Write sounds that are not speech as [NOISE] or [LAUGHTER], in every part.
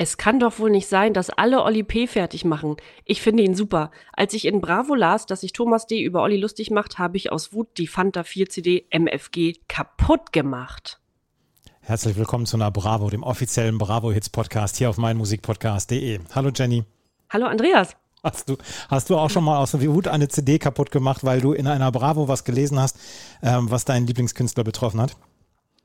Es kann doch wohl nicht sein, dass alle Olli P. fertig machen. Ich finde ihn super. Als ich in Bravo las, dass sich Thomas D. über Olli lustig macht, habe ich aus Wut die Fanta 4 CD MFG kaputt gemacht. Herzlich willkommen zu einer Bravo, dem offiziellen Bravo Hits Podcast hier auf meinmusikpodcast.de. Hallo Jenny. Hallo Andreas. Hast du, hast du auch schon mal aus der Wut eine CD kaputt gemacht, weil du in einer Bravo was gelesen hast, ähm, was deinen Lieblingskünstler betroffen hat?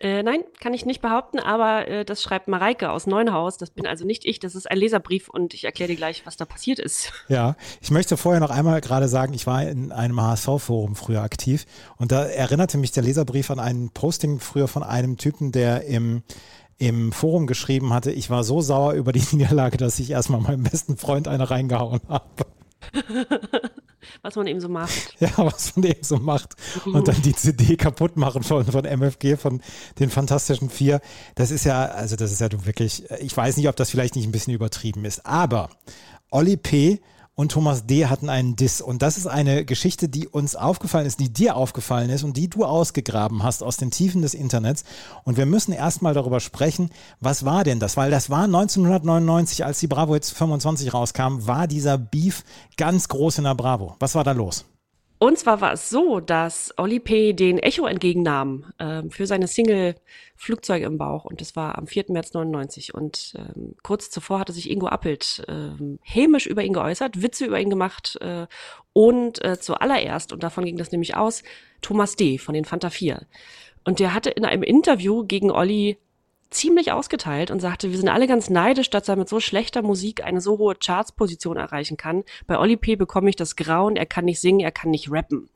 Äh, nein, kann ich nicht behaupten, aber äh, das schreibt Mareike aus Neunhaus. Das bin also nicht ich, das ist ein Leserbrief und ich erkläre dir gleich, was da passiert ist. [LAUGHS] Ja, ich möchte vorher noch einmal gerade sagen, ich war in einem HSV-Forum früher aktiv und da erinnerte mich der Leserbrief an ein Posting früher von einem Typen, der im im Forum geschrieben hatte, ich war so sauer über die [LAUGHS] Niederlage, dass ich erstmal meinem besten Freund eine reingehauen habe. [LAUGHS] was man eben so macht. [LAUGHS] Ja, was man eben so macht. Und dann die CD kaputt machen von, von MFG, von den Fantastischen Vier. Das ist ja, also das ist ja wirklich, ich weiß nicht, ob das vielleicht nicht ein bisschen übertrieben ist. Aber Olli P und Thomas D. hatten einen Diss. Und das ist eine Geschichte, die uns aufgefallen ist, die dir aufgefallen ist und die du ausgegraben hast aus den Tiefen des Internets. Und wir müssen erstmal darüber sprechen, was war denn das? Weil das war 1999, als die Bravo jetzt 25 rauskam, war dieser Beef ganz groß in der Bravo. Was war da los? Und zwar war es so, dass Oli P. den Echo entgegennahm äh, für seine Single Flugzeug im Bauch. Und das war am 4. März 99. Und ähm, kurz zuvor hatte sich Ingo Appelt ähm, hämisch über ihn geäußert, Witze über ihn gemacht. Äh, und äh, zuallererst, und davon ging das nämlich aus, Thomas D. von den Fanta 4. Und der hatte in einem Interview gegen Olli ziemlich ausgeteilt und sagte, wir sind alle ganz neidisch, dass er mit so schlechter Musik eine so hohe Chartsposition erreichen kann. Bei Oli P. bekomme ich das Grauen, er kann nicht singen, er kann nicht rappen.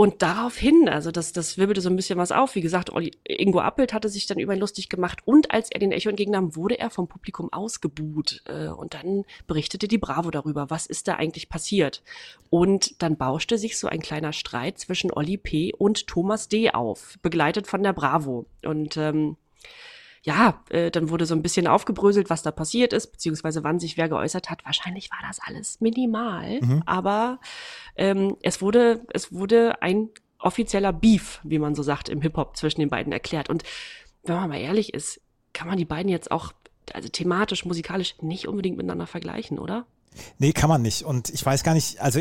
Und daraufhin, also das, das wirbelte so ein bisschen was auf. Wie gesagt, Olli, Ingo Appelt hatte sich dann über ihn lustig gemacht und als er den Echo entgegennahm, wurde er vom Publikum ausgebuht. Äh, und dann berichtete die Bravo darüber, was ist da eigentlich passiert. Und dann bauschte sich so ein kleiner Streit zwischen Olli P. und Thomas D. auf, begleitet von der Bravo. Und ähm, ja, äh, dann wurde so ein bisschen aufgebröselt, was da passiert ist, beziehungsweise wann sich wer geäußert hat. Wahrscheinlich war das alles minimal, mhm. aber ähm, es wurde, es wurde ein offizieller Beef, wie man so sagt, im Hip-Hop zwischen den beiden erklärt. Und wenn man mal ehrlich ist, kann man die beiden jetzt auch, also thematisch, musikalisch nicht unbedingt miteinander vergleichen, oder? Nee, kann man nicht. Und ich weiß gar nicht, also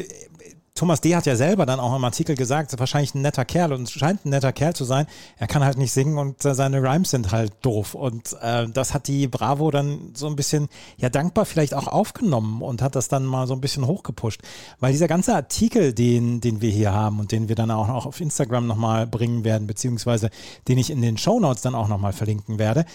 Thomas D. hat ja selber dann auch im Artikel gesagt, wahrscheinlich ein netter Kerl und scheint ein netter Kerl zu sein. Er kann halt nicht singen und äh, seine Rhymes sind halt doof. Und äh, das hat die Bravo dann so ein bisschen, ja, dankbar vielleicht auch aufgenommen und hat das dann mal so ein bisschen hochgepusht. Weil dieser ganze Artikel, den, den wir hier haben und den wir dann auch auf Instagram nochmal bringen werden, beziehungsweise den ich in den Show Notes dann auch nochmal verlinken werde,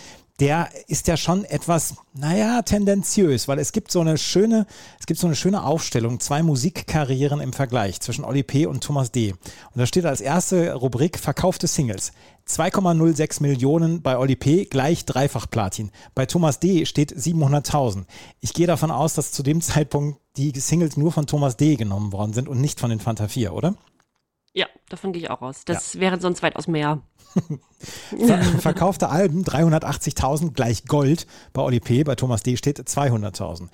der ist ja schon etwas, naja, tendenziös, weil es gibt so eine schöne, es gibt so eine schöne Aufstellung, zwei Musikkarrieren im Vergleich zwischen Oli P. und Thomas D. Und da steht als erste Rubrik verkaufte Singles. 2,06 Millionen bei Oli P. gleich dreifach Platin. Bei Thomas D. steht 700.000. Ich gehe davon aus, dass zu dem Zeitpunkt die Singles nur von Thomas D. genommen worden sind und nicht von den Fanta 4, oder? Ja, davon gehe ich auch aus. Das ja. wäre sonst weitaus mehr. [LAUGHS] Ver verkaufte Alben 380.000 gleich Gold bei Oli P. Bei Thomas D. steht 200.000.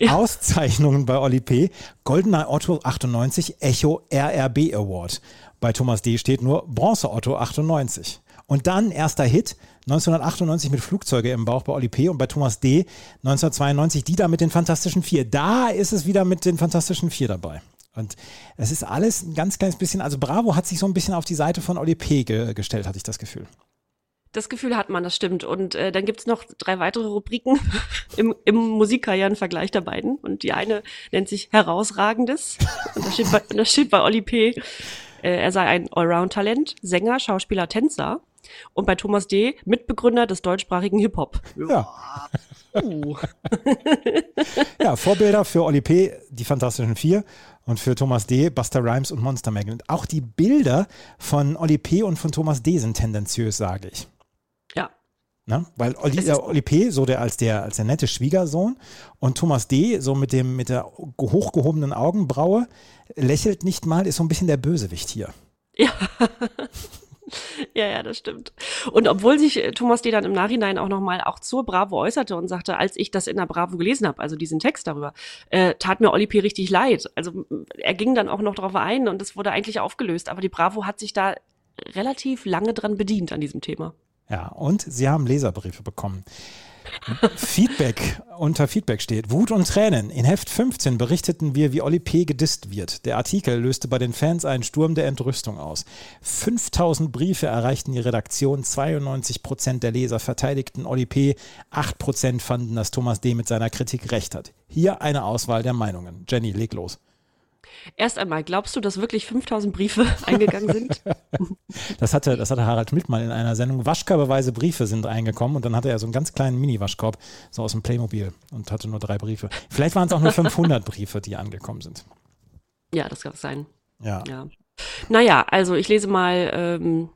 Ja. Auszeichnungen bei Oli P. Goldener Otto 98 Echo RRB Award. Bei Thomas D. steht nur Bronze Otto 98. Und dann erster Hit 1998 mit Flugzeuge im Bauch bei Oli P. und bei Thomas D. 1992 die da mit den Fantastischen Vier. Da ist es wieder mit den Fantastischen Vier dabei. Und es ist alles ein ganz kleines bisschen, also Bravo hat sich so ein bisschen auf die Seite von Oli P. Ge gestellt, hatte ich das Gefühl. Das Gefühl hat man, das stimmt. Und äh, dann gibt's noch drei weitere Rubriken [LAUGHS] im, im Musikkarrierenvergleich der beiden. Und die eine nennt sich Herausragendes. [LAUGHS] Und da steht bei, da steht bei Oli P., äh, er sei ein Allround-Talent, Sänger, Schauspieler, Tänzer. Und bei Thomas D. Mitbegründer des deutschsprachigen Hip-Hop. Ja. Uh. [LAUGHS] ja, Vorbilder für Oli P., die Fantastischen Vier und für Thomas D. Buster Rhymes und Monster Magnet. Auch die Bilder von Oli P. und von Thomas D. sind tendenziös, sage ich. Ja. Ne? Weil Oli, äh, Oli P. so der als der als der nette Schwiegersohn und Thomas D. so mit dem mit der hochgehobenen Augenbraue lächelt nicht mal, ist so ein bisschen der Bösewicht hier. Ja. [LAUGHS] [LAUGHS] Ja, ja, das stimmt. Und obwohl sich äh, Thomas D. dann im Nachhinein auch nochmal auch zur Bravo äußerte und sagte, als ich das in der Bravo gelesen habe, also diesen Text darüber, äh, tat mir Oli P. richtig leid. Also er ging dann auch noch darauf ein und es wurde eigentlich aufgelöst. Aber die Bravo hat sich da relativ lange dran bedient an diesem Thema. Ja, und sie haben Leserbriefe bekommen. Feedback, unter Feedback steht, Wut und Tränen. In Heft 15 berichteten wir, wie Oli P. gedisst wird. Der Artikel löste bei den Fans einen Sturm der Entrüstung aus. 5000 Briefe erreichten die Redaktion, 92 Prozent der Leser verteidigten Oli P., 8 Prozent fanden, dass Thomas D. mit seiner Kritik recht hat. Hier eine Auswahl der Meinungen. Jenny, leg los. Erst einmal, glaubst du, dass wirklich 5000 Briefe [LAUGHS] eingegangen sind? [LAUGHS] das, hatte, das hatte Harald Schmidt mal in einer Sendung. Waschkörbeweise Briefe sind eingekommen und dann hatte er so einen ganz kleinen Mini-Waschkorb, so aus dem Playmobil und hatte nur drei Briefe. Vielleicht waren es auch nur 500 [LAUGHS] Briefe, die angekommen sind. Ja, das kann sein. Ja. ja. Naja, also ich lese mal ähm,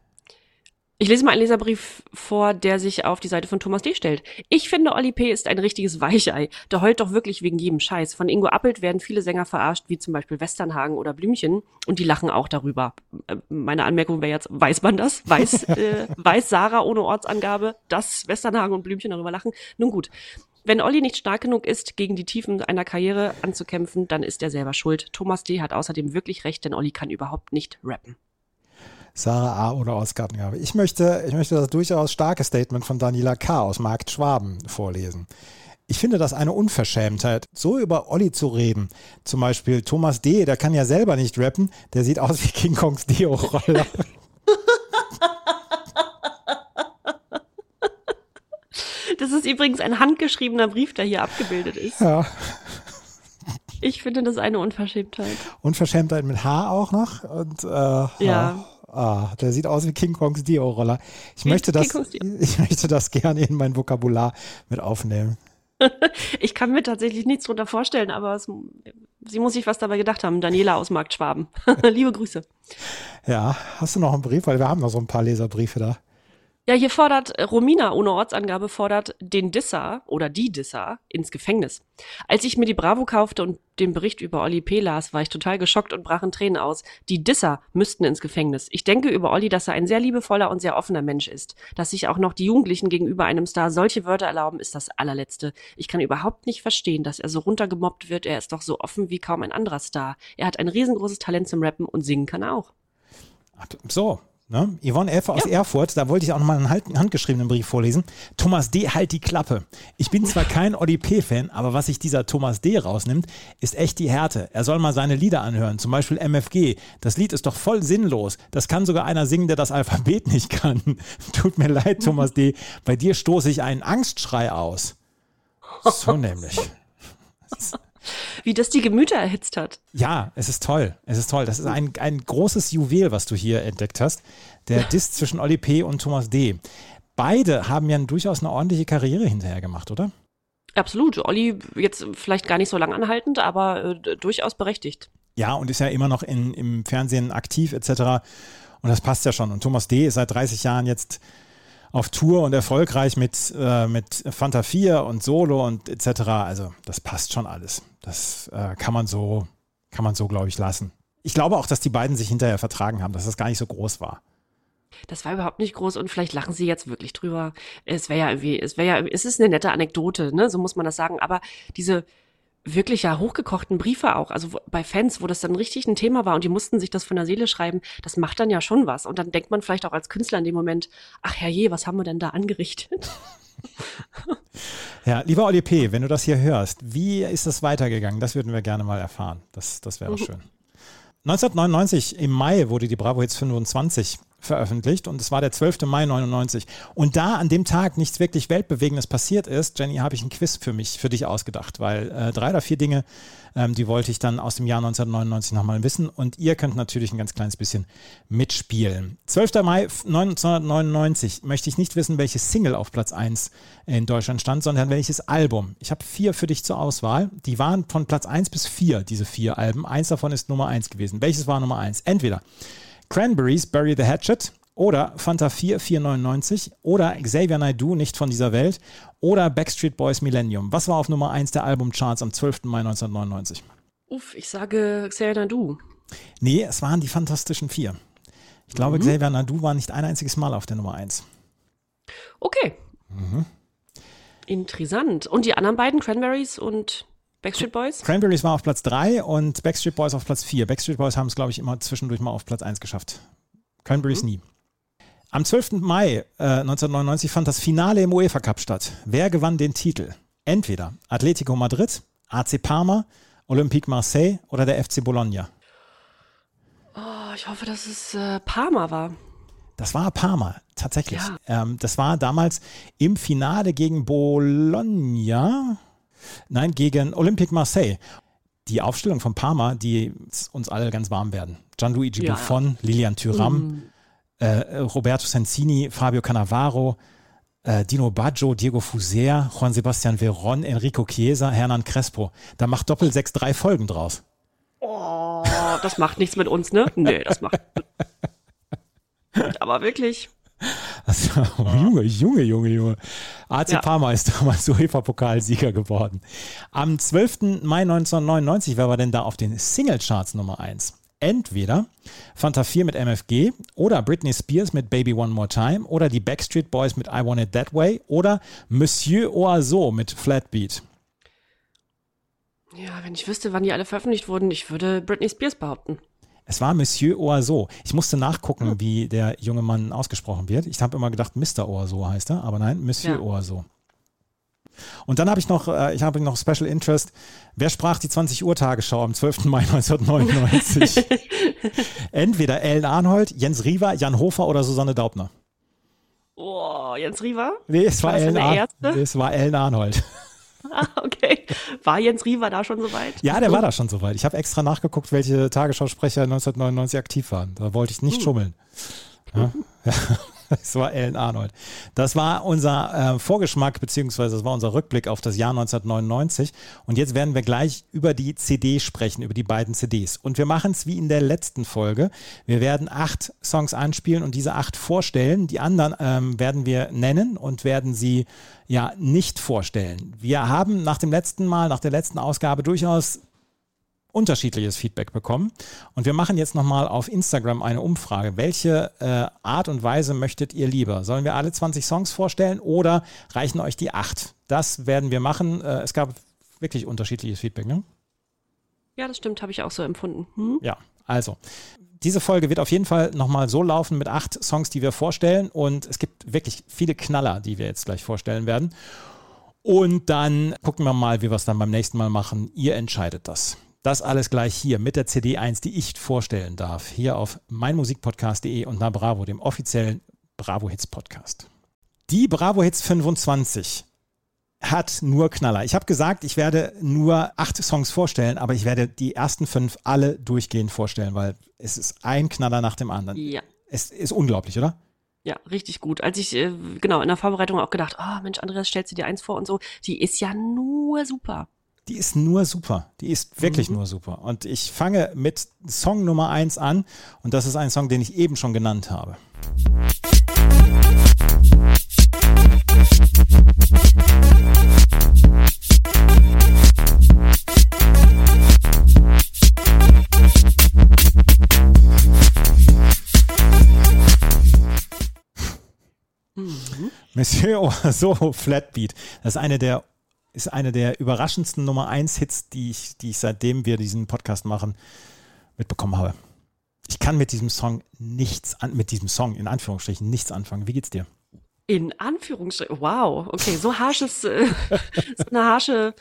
ich lese mal einen Leserbrief vor, der sich auf die Seite von Thomas D. stellt. Ich finde, Oli P. ist ein richtiges Weichei. Der heult doch wirklich wegen jedem Scheiß. Von Ingo Appelt werden viele Sänger verarscht, wie zum Beispiel Westernhagen oder Blümchen. Und die lachen auch darüber. Äh, meine Anmerkung wäre jetzt, weiß man das? Weiß, [LAUGHS] äh, weiß Sarah ohne Ortsangabe, dass Westernhagen und Blümchen darüber lachen? Nun gut. Wenn Olli nicht stark genug ist, gegen die Tiefen einer Karriere anzukämpfen, dann ist er selber schuld. Thomas D. hat außerdem wirklich recht, denn Olli kann überhaupt nicht rappen. Sarah A. oder Ausgabengabe. Ich möchte, ich möchte das durchaus starke Statement von Daniela K. aus Markt Schwaben vorlesen. Ich finde das eine Unverschämtheit, so über Olli zu reden. Zum Beispiel Thomas D., der kann ja selber nicht rappen, der sieht aus wie King Kongs Deo-Roller. [LAUGHS] Das ist übrigens ein handgeschriebener Brief, der hier abgebildet ist. Ja. Ich finde das eine Unverschämtheit. Unverschämtheit mit H auch noch. Und, äh, ja. Ah, der sieht aus wie King Kongs Dio-Roller. Ich, möchte das, ich möchte das gerne in mein Vokabular mit aufnehmen. [LAUGHS] ich kann mir tatsächlich nichts drunter vorstellen, aber es, sie muss sich was dabei gedacht haben. Daniela aus Markt Schwaben. [LAUGHS] Liebe Grüße. Ja, hast du noch einen Brief? Weil wir haben noch so ein paar Leserbriefe da. Ja, hier fordert äh, Romina ohne Ortsangabe fordert den Disser oder die Disser ins Gefängnis. Als ich mir die Bravo kaufte und den Bericht über Olli P. las, war ich total geschockt und brach in Tränen aus. Die Disser müssten ins Gefängnis. Ich denke über Olli, dass er ein sehr liebevoller und sehr offener Mensch ist. Dass sich auch noch die Jugendlichen gegenüber einem Star solche Wörter erlauben, ist das allerletzte. Ich kann überhaupt nicht verstehen, dass er so runtergemobbt wird. Er ist doch so offen wie kaum ein anderer Star. Er hat ein riesengroßes Talent zum Rappen und singen kann er auch. So, Ne? Yvonne Elfer aus ja. Erfurt, da wollte ich auch nochmal einen handgeschriebenen Brief vorlesen. Thomas D. halt die Klappe. Ich bin zwar kein ODP-Fan, aber was sich dieser Thomas D. rausnimmt, ist echt die Härte. Er soll mal seine Lieder anhören, zum Beispiel MFG. Das Lied ist doch voll sinnlos. Das kann sogar einer singen, der das Alphabet [LAUGHS] nicht kann. Tut mir leid, Thomas D. Bei dir stoße ich einen Angstschrei aus. So nämlich [LAUGHS] wie das die Gemüter erhitzt hat. Ja, es ist toll. Es ist toll. Das ist ein, ein großes Juwel, was du hier entdeckt hast. Der Diss zwischen Oli P. und Thomas D. Beide haben ja durchaus eine ordentliche Karriere hinterher gemacht, oder? Absolut. Olli jetzt vielleicht gar nicht so lang anhaltend, aber äh, durchaus berechtigt. Ja, und ist ja immer noch in, im Fernsehen aktiv etc. Und das passt ja schon. Und Thomas D. ist seit 30 Jahren jetzt auf Tour und erfolgreich mit, äh, mit Fanta 4 und Solo und etc. Also das passt schon alles. Das äh, kann man so, kann man so, glaube ich, lassen. Ich glaube auch, dass die beiden sich hinterher vertragen haben, dass das gar nicht so groß war. Das war überhaupt nicht groß und vielleicht lachen sie jetzt wirklich drüber. Es wäre ja irgendwie, es wäre ja, es ist eine nette Anekdote, ne? So muss man das sagen. Aber diese, wirklich ja hochgekochten Briefe auch, also bei Fans, wo das dann richtig ein Thema war und die mussten sich das von der Seele schreiben, das macht dann ja schon was. Und dann denkt man vielleicht auch als Künstler in dem Moment, ach herrje, was haben wir denn da angerichtet? Ja, lieber Oli P., wenn du das hier hörst, wie ist das weitergegangen? Das würden wir gerne mal erfahren. Das, das wäre mhm. schön. 1999 im Mai wurde die Bravo Hits 25 veröffentlicht und es war der 12. Mai 99. Und da an dem Tag nichts wirklich Weltbewegendes passiert ist, Jenny, habe ich ein Quiz für mich, für dich ausgedacht, weil äh, drei oder vier Dinge, ähm, die wollte ich dann aus dem Jahr 1999 nochmal wissen und ihr könnt natürlich ein ganz kleines bisschen mitspielen. 12. Mai 1999 möchte ich nicht wissen, welche Single auf Platz 1 in Deutschland stand, sondern welches Album. Ich habe vier für dich zur Auswahl. Die waren von Platz 1 bis 4, diese vier Alben. Eins davon ist Nummer 1 gewesen. Welches war Nummer 1? Entweder Cranberries Bury the Hatchet oder Fanta 4 499 oder Xavier Naidoo nicht von dieser Welt oder Backstreet Boys Millennium. Was war auf Nummer 1 der Albumcharts am 12. Mai 1999? Uff, ich sage Xavier Naidoo. Nee, es waren die Fantastischen Vier. Ich glaube, mhm. Xavier Naidoo war nicht ein einziges Mal auf der Nummer 1. Okay. Mhm. Interessant. Und die anderen beiden, Cranberries und Backstreet Boys? Cranberries war auf Platz 3 und Backstreet Boys auf Platz 4. Backstreet Boys haben es, glaube ich, immer zwischendurch mal auf Platz 1 geschafft. Cranberries mhm. nie. Am 12. Mai äh, 1999 fand das Finale im UEFA Cup statt. Wer gewann den Titel? Entweder Atletico Madrid, AC Parma, Olympique Marseille oder der FC Bologna. Oh, ich hoffe, dass es äh, Parma war. Das war Parma, tatsächlich. Ja. Ähm, das war damals im Finale gegen Bologna. Nein, gegen Olympique Marseille. Die Aufstellung von Parma, die uns alle ganz warm werden. Gianluigi ja. Buffon, Lilian Thuram. Mm äh, Roberto Sensini, Fabio Cannavaro, äh, Dino Baggio, Diego Fuser, Juan Sebastian Veron, Enrico Chiesa, Hernan Crespo. Da macht Doppel 6 drei Folgen draus. Oh, das macht nichts mit uns, ne? Nee, das macht. [LAUGHS] Aber wirklich. Also, [LAUGHS] Junge, Junge, Junge, Junge. AC ja. Parma ist damals [LAUGHS] UEFA-Pokalsieger geworden. Am 12. Mai 1999, wer war denn da auf den Singlecharts Nummer 1? entweder Fanta 4 mit MFG oder Britney Spears mit Baby One More Time oder die Backstreet Boys mit I Want It That Way oder Monsieur Oiseau mit Flatbeat. Ja, wenn ich wüsste, wann die alle veröffentlicht wurden, ich würde Britney Spears behaupten. Es war Monsieur Oiseau. Ich musste nachgucken, hm. wie der junge Mann ausgesprochen wird. Ich habe immer gedacht, Mr. Oiseau heißt er, aber nein, Monsieur ja. Oiseau. Und dann habe ich noch, äh, ich habe noch Special Interest. Wer sprach die 20 Uhr Tagesschau am 12. Mai 1999? [LAUGHS] Entweder Ellen Arnhold, Jens Riewer, Jan Hofer oder Susanne Daubner. Oh, Jens Riewer? Nee, es war, Ellen, Ar nee, es war Ellen Arnold. Ah, okay. War Jens Riewer da schon soweit? Ja, der war da schon soweit. Ich habe extra nachgeguckt, welche Tagesschausprecher 1999 aktiv waren. Da wollte ich nicht hm. schummeln. Ja? ja. [LAUGHS] [LAUGHS] Das war Ellen Arnold. Das war unser äh, Vorgeschmack, beziehungsweise das war unser Rückblick auf das Jahr 1999. Und jetzt werden wir gleich über die CD sprechen, über die beiden CDs. Und wir machen es wie in der letzten Folge. Wir werden acht Songs anspielen und diese acht vorstellen. Die anderen ähm, werden wir nennen und werden sie ja nicht vorstellen. Wir haben nach dem letzten Mal, nach der letzten Ausgabe durchaus unterschiedliches Feedback bekommen. Und wir machen jetzt nochmal auf Instagram eine Umfrage. Welche äh, Art und Weise möchtet ihr lieber? Sollen wir alle 20 Songs vorstellen oder reichen euch die acht? Das werden wir machen. Äh, es gab wirklich unterschiedliches Feedback, ne? Ja, das stimmt, habe ich auch so empfunden. Hm? Ja, also. Diese Folge wird auf jeden Fall nochmal so laufen mit acht Songs, die wir vorstellen. Und es gibt wirklich viele Knaller, die wir jetzt gleich vorstellen werden. Und dann gucken wir mal, wie wir es dann beim nächsten Mal machen. Ihr entscheidet das. Das alles gleich hier mit der CD1, die ich vorstellen darf, hier auf meinmusikpodcast.de und na Bravo, dem offiziellen Bravo Hits Podcast. Die Bravo Hits 25 hat nur Knaller. Ich habe gesagt, ich werde nur acht Songs vorstellen, aber ich werde die ersten fünf alle durchgehend vorstellen, weil es ist ein Knaller nach dem anderen. Ja. Es ist unglaublich, oder? Ja, richtig gut. Als ich, äh, genau, in der Vorbereitung auch gedacht, oh Mensch, Andreas, stellst du dir eins vor und so. Die ist ja nur super die ist nur super. Die ist wirklich mhm. nur super. Und ich fange mit Song Nummer 1 an. Und das ist ein Song, den ich eben schon genannt habe. Mhm. Monsieur Oiseau Flatbeat. Das ist eine der ist eine der überraschendsten Nummer 1 Hits, die ich, die ich seitdem wir diesen Podcast machen, mitbekommen habe. Ich kann mit diesem Song nichts an, mit diesem Song in Anführungsstrichen nichts anfangen. Wie geht's dir? In Anführungsstrichen. Wow, okay, so harsches, äh, so eine harsche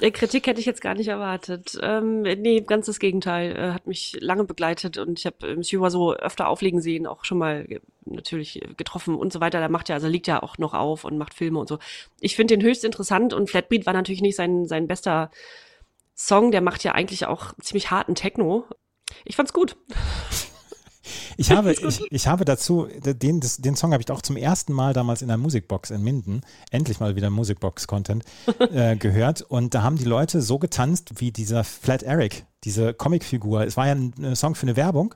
äh, Kritik hätte ich jetzt gar nicht erwartet. Ähm, nee, ganz das Gegenteil. Äh, hat mich lange begleitet und ich habe Monsieur so öfter auflegen sehen, auch schon mal äh, natürlich getroffen und so weiter. Da macht ja, also liegt ja auch noch auf und macht Filme und so. Ich finde den höchst interessant und Flatbeat war natürlich nicht sein, sein bester Song. Der macht ja eigentlich auch ziemlich harten Techno. Ich fand's gut. Ich habe, ich, ich habe dazu, den, das, den Song habe ich auch zum ersten Mal damals in der Musikbox in Minden, endlich mal wieder Musikbox-Content, äh, [LAUGHS] gehört. Und da haben die Leute so getanzt wie dieser Flat Eric, diese Comicfigur. Es war ja ein, ein Song für eine Werbung.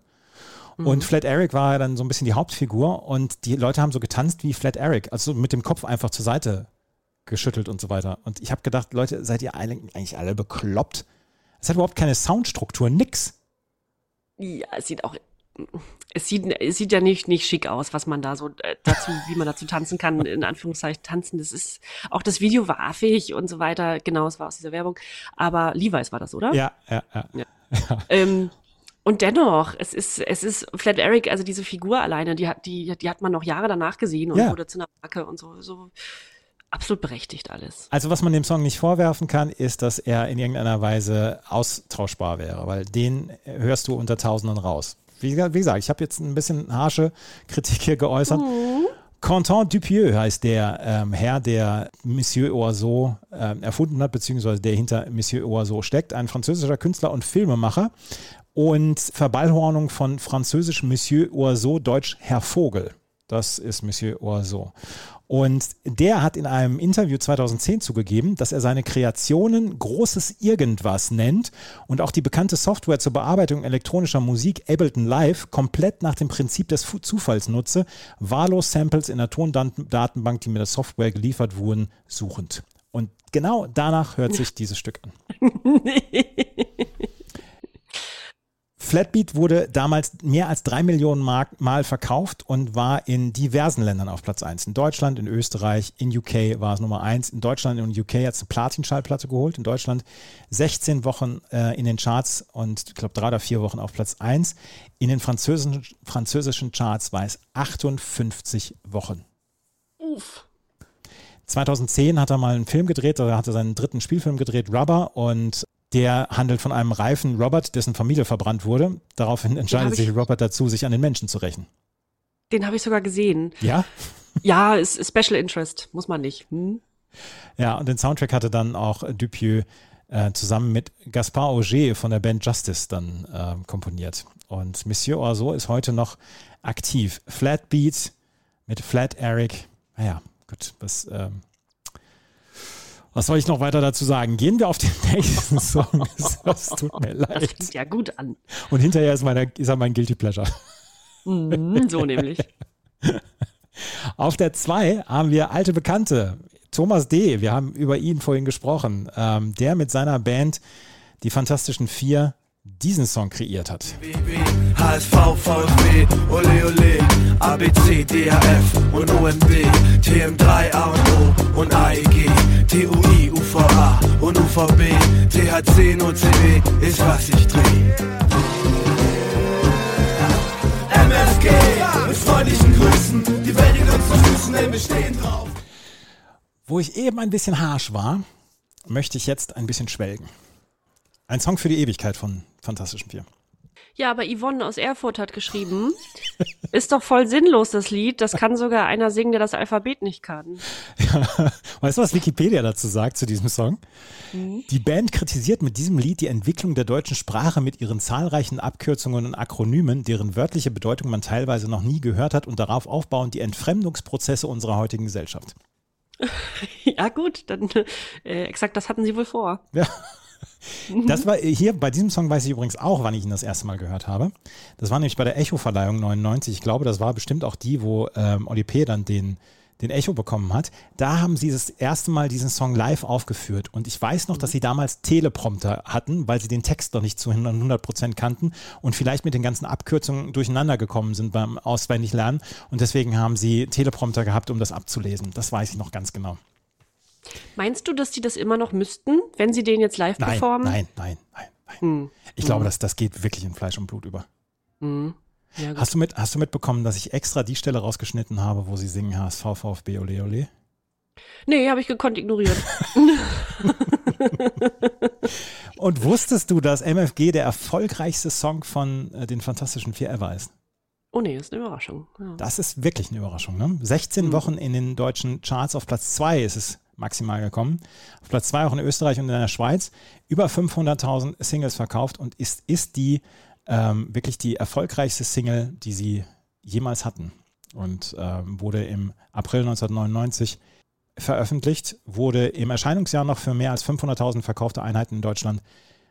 Und mhm. Flat Eric war dann so ein bisschen die Hauptfigur und die Leute haben so getanzt wie Flat Eric, also mit dem Kopf einfach zur Seite geschüttelt und so weiter. Und ich habe gedacht, Leute, seid ihr eigentlich alle bekloppt? Es hat überhaupt keine Soundstruktur, nix. Ja, es sieht auch es sieht, es sieht ja nicht, nicht schick aus, was man da so äh, dazu, wie man dazu tanzen kann, in Anführungszeichen tanzen. Das ist, auch das Video war affig und so weiter. Genau, es war aus dieser Werbung. Aber Levi's war das, oder? Ja, ja, ja. ja. Ähm, und dennoch, es ist, es ist Flat Eric, also diese Figur alleine, die hat, die, die hat man noch Jahre danach gesehen und ja. wurde zu einer Marke und so, so absolut berechtigt alles. Also was man dem Song nicht vorwerfen kann, ist, dass er in irgendeiner Weise austauschbar wäre, weil den hörst du unter Tausenden raus. Wie, wie gesagt, ich habe jetzt ein bisschen harsche Kritik hier geäußert. Mhm. Quentin Dupieux heißt der ähm, Herr, der Monsieur Oiseau äh, erfunden hat, beziehungsweise der hinter Monsieur Oiseau steckt. Ein französischer Künstler und Filmemacher und Verballhornung von französisch Monsieur Oiseau, deutsch Herr Vogel. Das ist Monsieur Oiseau. Und der hat in einem Interview 2010 zugegeben, dass er seine Kreationen großes Irgendwas nennt und auch die bekannte Software zur Bearbeitung elektronischer Musik Ableton Live komplett nach dem Prinzip des Zufalls nutze, wahllos Samples in der Tondatenbank, die mit der Software geliefert wurden, suchend. Und genau danach hört sich [LAUGHS] dieses Stück an. Flatbeat wurde damals mehr als drei Millionen Mark Mal verkauft und war in diversen Ländern auf Platz 1. In Deutschland, in Österreich, in UK war es Nummer 1. In Deutschland und UK hat es eine Platin-Schallplatte geholt. In Deutschland 16 Wochen äh, in den Charts und ich glaube drei oder vier Wochen auf Platz 1. In den französischen, französischen Charts war es 58 Wochen. Uff. 2010 hat er mal einen Film gedreht, oder hat er seinen dritten Spielfilm gedreht, Rubber, und der handelt von einem reifen Robert, dessen Familie verbrannt wurde. Daraufhin entscheidet sich Robert dazu, sich an den Menschen zu rächen. Den habe ich sogar gesehen. Ja? Ja, ist Special Interest, muss man nicht. Hm? Ja, und den Soundtrack hatte dann auch Dupieux äh, zusammen mit Gaspard Auger von der Band Justice dann äh, komponiert. Und Monsieur Oiseau ist heute noch aktiv. Flat Beat mit Flat Eric. Naja, gut, was ähm, was soll ich noch weiter dazu sagen? Gehen wir auf den [LAUGHS] nächsten Song. Das tut mir leid. Das klingt ja gut an. Und hinterher ist, meine, ist er mein Guilty Pleasure. Mm, so nämlich. [LAUGHS] Auf der 2 haben wir alte Bekannte. Thomas D., wir haben über ihn vorhin gesprochen, ähm, der mit seiner Band Die Fantastischen Vier diesen Song kreiert hat. HSV, VfB, ole ole, ABC, DHF und OMB, TM3, A und O und AEG, TUI, UVA und UVB, THC und OCB ist was ich dreh. MFG, mit freundlichen Grüßen, die Welt liegt uns zu Füßen, denn wir stehen drauf. Wo ich eben ein bisschen harsch war, möchte ich jetzt ein bisschen schwelgen. Ein Song für die Ewigkeit von Fantastischen Vier. Ja, aber Yvonne aus Erfurt hat geschrieben, [LAUGHS] ist doch voll sinnlos, das Lied. Das kann sogar einer singen, der das Alphabet nicht kann. Ja. [LAUGHS] Weißt du, was Wikipedia dazu sagt, zu diesem Song? Mhm. Die Band kritisiert mit diesem Lied die Entwicklung der deutschen Sprache mit ihren zahlreichen Abkürzungen und Akronymen, deren wörtliche Bedeutung man teilweise noch nie gehört hat und darauf aufbauend die Entfremdungsprozesse unserer heutigen Gesellschaft. [LAUGHS] Ja, gut, dann äh, exakt das hatten sie wohl vor. Ja. Das war hier bei diesem Song weiß ich übrigens auch, wann ich ihn das erste Mal gehört habe. Das war nämlich bei der Echo-Verleihung 99. Ich glaube, das war bestimmt auch die, wo ähm, Oli P. dann den, den Echo bekommen hat. Da haben sie das erste Mal diesen Song live aufgeführt. Und ich weiß noch, dass sie damals Teleprompter hatten, weil sie den Text noch nicht zu 100 Prozent kannten und vielleicht mit den ganzen Abkürzungen durcheinander gekommen sind beim Auswendiglernen. Und deswegen haben sie Teleprompter gehabt, um das abzulesen. Das weiß ich noch ganz genau. Meinst du, dass die das immer noch müssten, wenn sie den jetzt live nein, performen? Nein, nein, nein, nein. Hm. Ich glaube, dass das geht wirklich in Fleisch und Blut über. Hm. Ja, hast, du mit, hast du mitbekommen, dass ich extra die Stelle rausgeschnitten habe, wo sie singen HSV, VfB, ole ole? Nee, habe ich gekonnt ignoriert. [LAUGHS] [LAUGHS] und wusstest du, dass MFG der erfolgreichste Song von äh, den Fantastischen Vier ever ist? Oh nee, ist eine Überraschung. Ja. Das ist wirklich eine Überraschung. Ne? 16 mhm. Wochen in den deutschen Charts auf Platz 2 ist es maximal gekommen. Auf Platz 2 auch in Österreich und in der Schweiz. Über 500.000 Singles verkauft und ist, ist die ähm, wirklich die erfolgreichste Single, die sie jemals hatten. Und ähm, wurde im April 1999 veröffentlicht, wurde im Erscheinungsjahr noch für mehr als 500.000 verkaufte Einheiten in Deutschland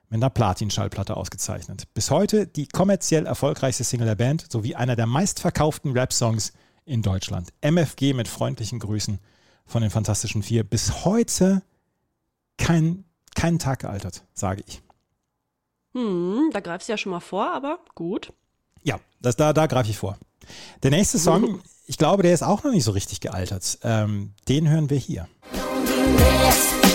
mit einer Platin-Schallplatte ausgezeichnet. Bis heute die kommerziell erfolgreichste Single der Band sowie einer der meistverkauften Rap-Songs in Deutschland. MFG mit freundlichen Grüßen von den Fantastischen Vier. Bis heute kein, kein Tag gealtert, sage ich. Hm, da greifst du ja schon mal vor, aber gut. Ja, das, da, da greife ich vor. Der nächste Song, ich glaube, der ist auch noch nicht so richtig gealtert. Ähm, den hören wir hier. Loneliness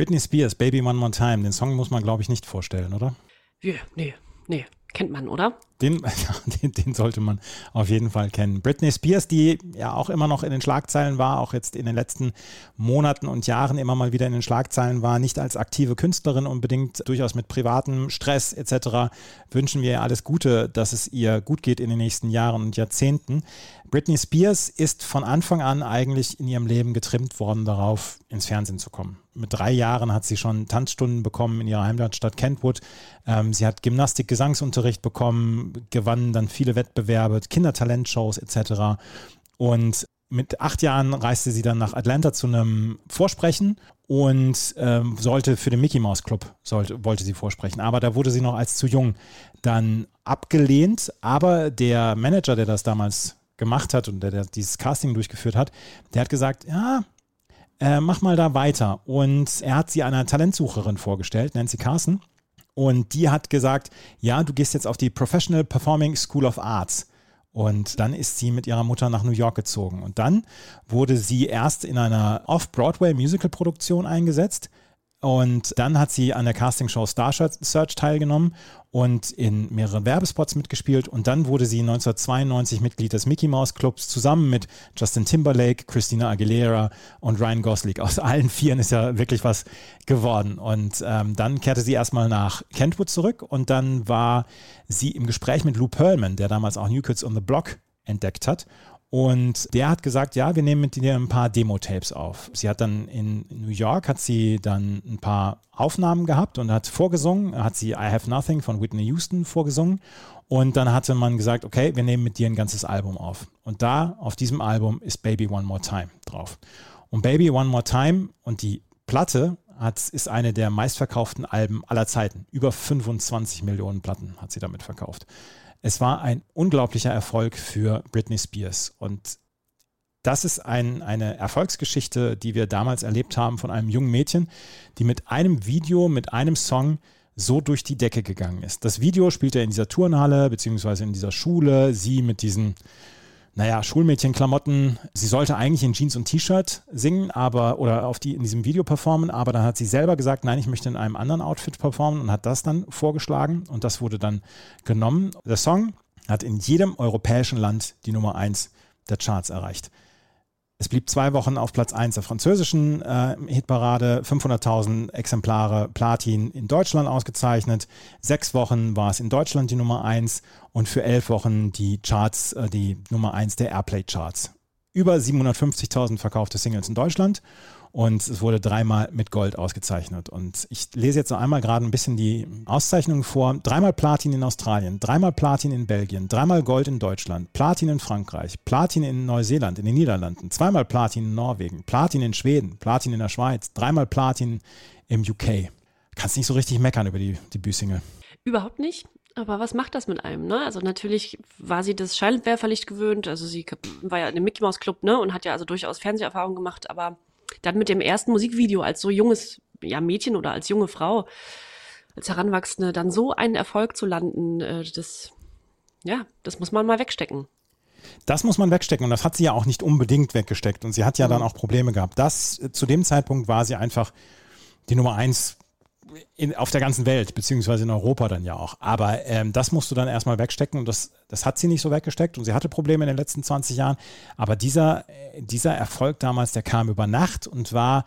Britney Spears, Baby One More Time. Den Song muss man, glaube ich, nicht vorstellen, oder? Ja, nee, nee, kennt man, oder? Den, ja, [LAUGHS] den, den sollte man auf jeden Fall kennen. Britney Spears, die ja auch immer noch in den Schlagzeilen war, auch jetzt in den letzten Monaten und Jahren immer mal wieder in den Schlagzeilen war, nicht als aktive Künstlerin unbedingt, durchaus mit privatem Stress etc. wünschen wir ihr alles Gute, dass es ihr gut geht in den nächsten Jahren und Jahrzehnten. Britney Spears ist von Anfang an eigentlich in ihrem Leben getrimmt worden darauf, ins Fernsehen zu kommen. Mit drei Jahren hat sie schon Tanzstunden bekommen in ihrer Heimatstadt Kentwood. Ähm, sie hat Gymnastik, Gesangsunterricht bekommen, gewann dann viele Wettbewerbe, Kindertalentshows etc. Und mit acht Jahren reiste sie dann nach Atlanta zu einem Vorsprechen und ähm, sollte für den Mickey Mouse Club sollte, wollte sie vorsprechen. Aber da wurde sie noch als zu jung dann abgelehnt. Aber der Manager, der das damals gemacht hat und der, der dieses Casting durchgeführt hat, der hat gesagt, ja, äh, mach mal da weiter. Und er hat sie einer Talentsucherin vorgestellt, Nancy Carson. Und die hat gesagt, ja, du gehst jetzt auf die Professional Performing School of Arts. Und dann ist sie mit ihrer Mutter nach New York gezogen. Und dann wurde sie erst in einer Off-Broadway-Musical-Produktion eingesetzt. Und dann hat sie an der Castingshow Star Search teilgenommen und in mehreren Werbespots mitgespielt. Und dann wurde sie 1992 Mitglied des Mickey Mouse Clubs zusammen mit Justin Timberlake, Christina Aguilera und Ryan Gosling. Aus allen Vieren ist ja wirklich was geworden. Und ähm, dann kehrte sie erstmal nach Kentwood zurück und dann war sie im Gespräch mit Lou Pearlman, der damals auch New Kids on the Block entdeckt hat. Und der hat gesagt, ja, wir nehmen mit dir ein paar Demo-Tapes auf. Sie hat dann in New York, hat sie dann ein paar Aufnahmen gehabt und hat vorgesungen, hat sie I Have Nothing von Whitney Houston vorgesungen. Und dann hatte man gesagt, okay, wir nehmen mit dir ein ganzes Album auf. Und da, auf diesem Album, ist Baby One More Time drauf. Und Baby One More Time und die Platte hat, ist eine der meistverkauften Alben aller Zeiten. Über 25 Millionen Platten hat sie damit verkauft. Es war ein unglaublicher Erfolg für Britney Spears. Und das ist ein, eine Erfolgsgeschichte, die wir damals erlebt haben von einem jungen Mädchen, die mit einem Video, mit einem Song so durch die Decke gegangen ist. Das Video spielte in dieser Turnhalle beziehungsweise in dieser Schule, sie mit diesen, naja, Schulmädchenklamotten. Sie sollte eigentlich in Jeans und T-Shirt singen, aber oder auf die in diesem Video performen, aber dann hat sie selber gesagt, nein, ich möchte in einem anderen Outfit performen und hat das dann vorgeschlagen und das wurde dann genommen. Der Song hat in jedem europäischen Land die Nummer 1 der Charts erreicht. Es blieb zwei Wochen auf Platz 1 der französischen äh, Hitparade, 500.000 Exemplare Platin in Deutschland ausgezeichnet. Sechs Wochen war es in Deutschland die Nummer 1 und für elf Wochen die Charts, äh, die Nummer 1 der Airplay-Charts. Über 750.000 verkaufte Singles in Deutschland und es wurde dreimal mit Gold ausgezeichnet. Und ich lese jetzt noch einmal gerade ein bisschen die Auszeichnungen vor. Dreimal Platin in Australien, dreimal Platin in Belgien, dreimal Gold in Deutschland, Platin in Frankreich, Platin in Neuseeland, in den Niederlanden, zweimal Platin in Norwegen, Platin in Schweden, Platin in der Schweiz, dreimal Platin im UK. Kannst nicht so richtig meckern über die Debütsingle. Überhaupt nicht. Aber was macht das mit einem, ne? Also natürlich war sie das Scheinwerferlicht gewöhnt, also sie war ja in dem Mickey Mouse Club, ne? Und hat ja also durchaus Fernseherfahrung gemacht, aber dann mit dem ersten Musikvideo als so junges ja, Mädchen oder als junge Frau, als Heranwachsende, dann so einen Erfolg zu landen, äh, das, ja, das muss man mal wegstecken. Das muss man wegstecken und das hat sie ja auch nicht unbedingt weggesteckt und sie hat ja dann auch Probleme gehabt. Das, äh, zu dem Zeitpunkt war sie einfach die Nummer eins in, auf der ganzen Welt, beziehungsweise in Europa dann ja auch. Aber ähm, das musst du dann erstmal wegstecken und das, das hat sie nicht so weggesteckt und sie hatte Probleme in den letzten 20 Jahren. Aber dieser, äh, dieser Erfolg damals, der kam über Nacht und war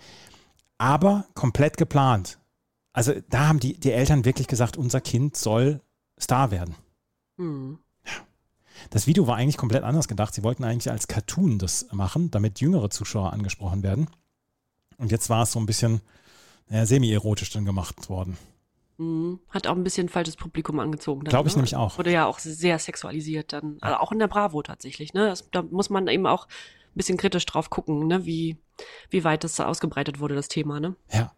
aber komplett geplant. Also da haben die, die Eltern wirklich gesagt, unser Kind soll Star werden. Hm. Das Video war eigentlich komplett anders gedacht. Sie wollten eigentlich als Cartoon das machen, damit jüngere Zuschauer angesprochen werden. Und jetzt war es so ein bisschen naja, semi-erotisch dann gemacht worden. Mhm. Hat auch ein bisschen falsches Publikum angezogen. dann, Glaub ich ne? nämlich auch. Wurde ja auch sehr sexualisiert dann. Also auch in der Bravo tatsächlich. Ne? Das, da muss man eben auch ein bisschen kritisch drauf gucken, ne? wie, wie weit das ausgebreitet wurde, das Thema. Ne? Ja.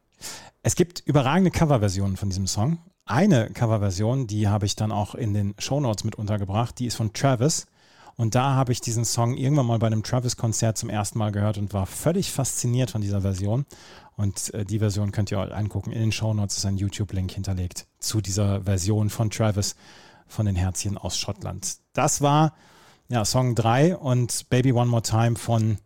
Es gibt überragende Coverversionen von diesem Song. Eine Coverversion, die habe ich dann auch in den Shownotes mit untergebracht, die ist von Travis. Und da habe ich diesen Song irgendwann mal bei einem Travis-Konzert zum ersten Mal gehört und war völlig fasziniert von dieser Version. Und äh, die Version könnt ihr euch angucken. In den Shownotes ist ein YouTube-Link hinterlegt zu dieser Version von Travis von den Herzchen aus Schottland. Das war ja, Song 3 und Baby One More Time von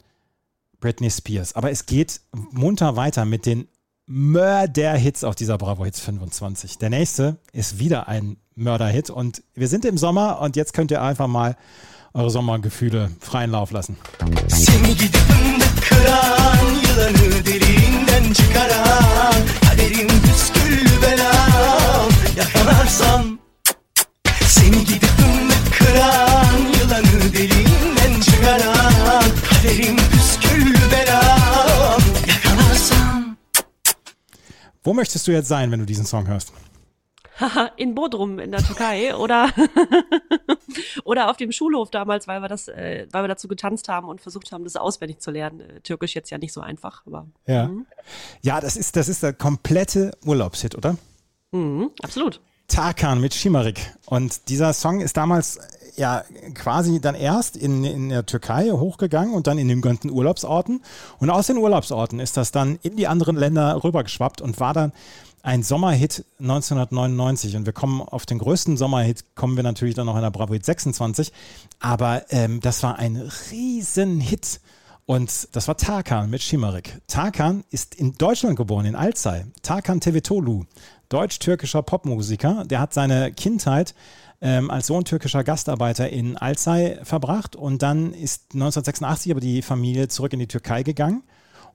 Britney Spears. Aber es geht munter weiter mit den Mörder-Hits auf dieser Bravo Hits 25. Der nächste ist wieder ein Mörder-Hit und wir sind im Sommer und jetzt könnt ihr einfach mal eure Sommergefühle freien Lauf lassen. Seni gidip fındık kıran Yılanı deliğinden çıkaran Kaderim püsküllü belam Yakalarsan Seni gidip fındık kıran Yılanı deliğinden çıkaran Kaderim püsküllü belam Yakalarsan Wo möchtest du jetzt sein, wenn du diesen Song hörst? [LAUGHS] In Bodrum in der Türkei oder [LAUGHS] oder auf dem Schulhof damals, weil wir das, äh, weil wir dazu getanzt haben und versucht haben, das auswendig zu lernen. Äh, Türkisch jetzt ja nicht so einfach, aber Ja. Ja, das ist, das ist der komplette Urlaubshit, oder? mhm, absolut. Tarkan mit Schimarik. Und dieser Song ist damals ja quasi dann erst in, in der Türkei hochgegangen und dann in den ganzen Urlaubsorten. Und aus den Urlaubsorten ist das dann in die anderen Länder rübergeschwappt und war dann ein Sommerhit 1999. Und wir kommen auf den größten Sommerhit, kommen wir natürlich dann noch in der Bravo Hit 26. Aber ähm, das war ein Riesenhit. Und das war Tarkan mit Schimarik. Tarkan ist in Deutschland geboren, in Alzey. Tarkan Tevetolu, deutsch-türkischer Popmusiker. Der hat seine Kindheit ähm, als Sohn türkischer Gastarbeiter in Alzey verbracht und dann ist 1986 aber die Familie zurück in die Türkei gegangen.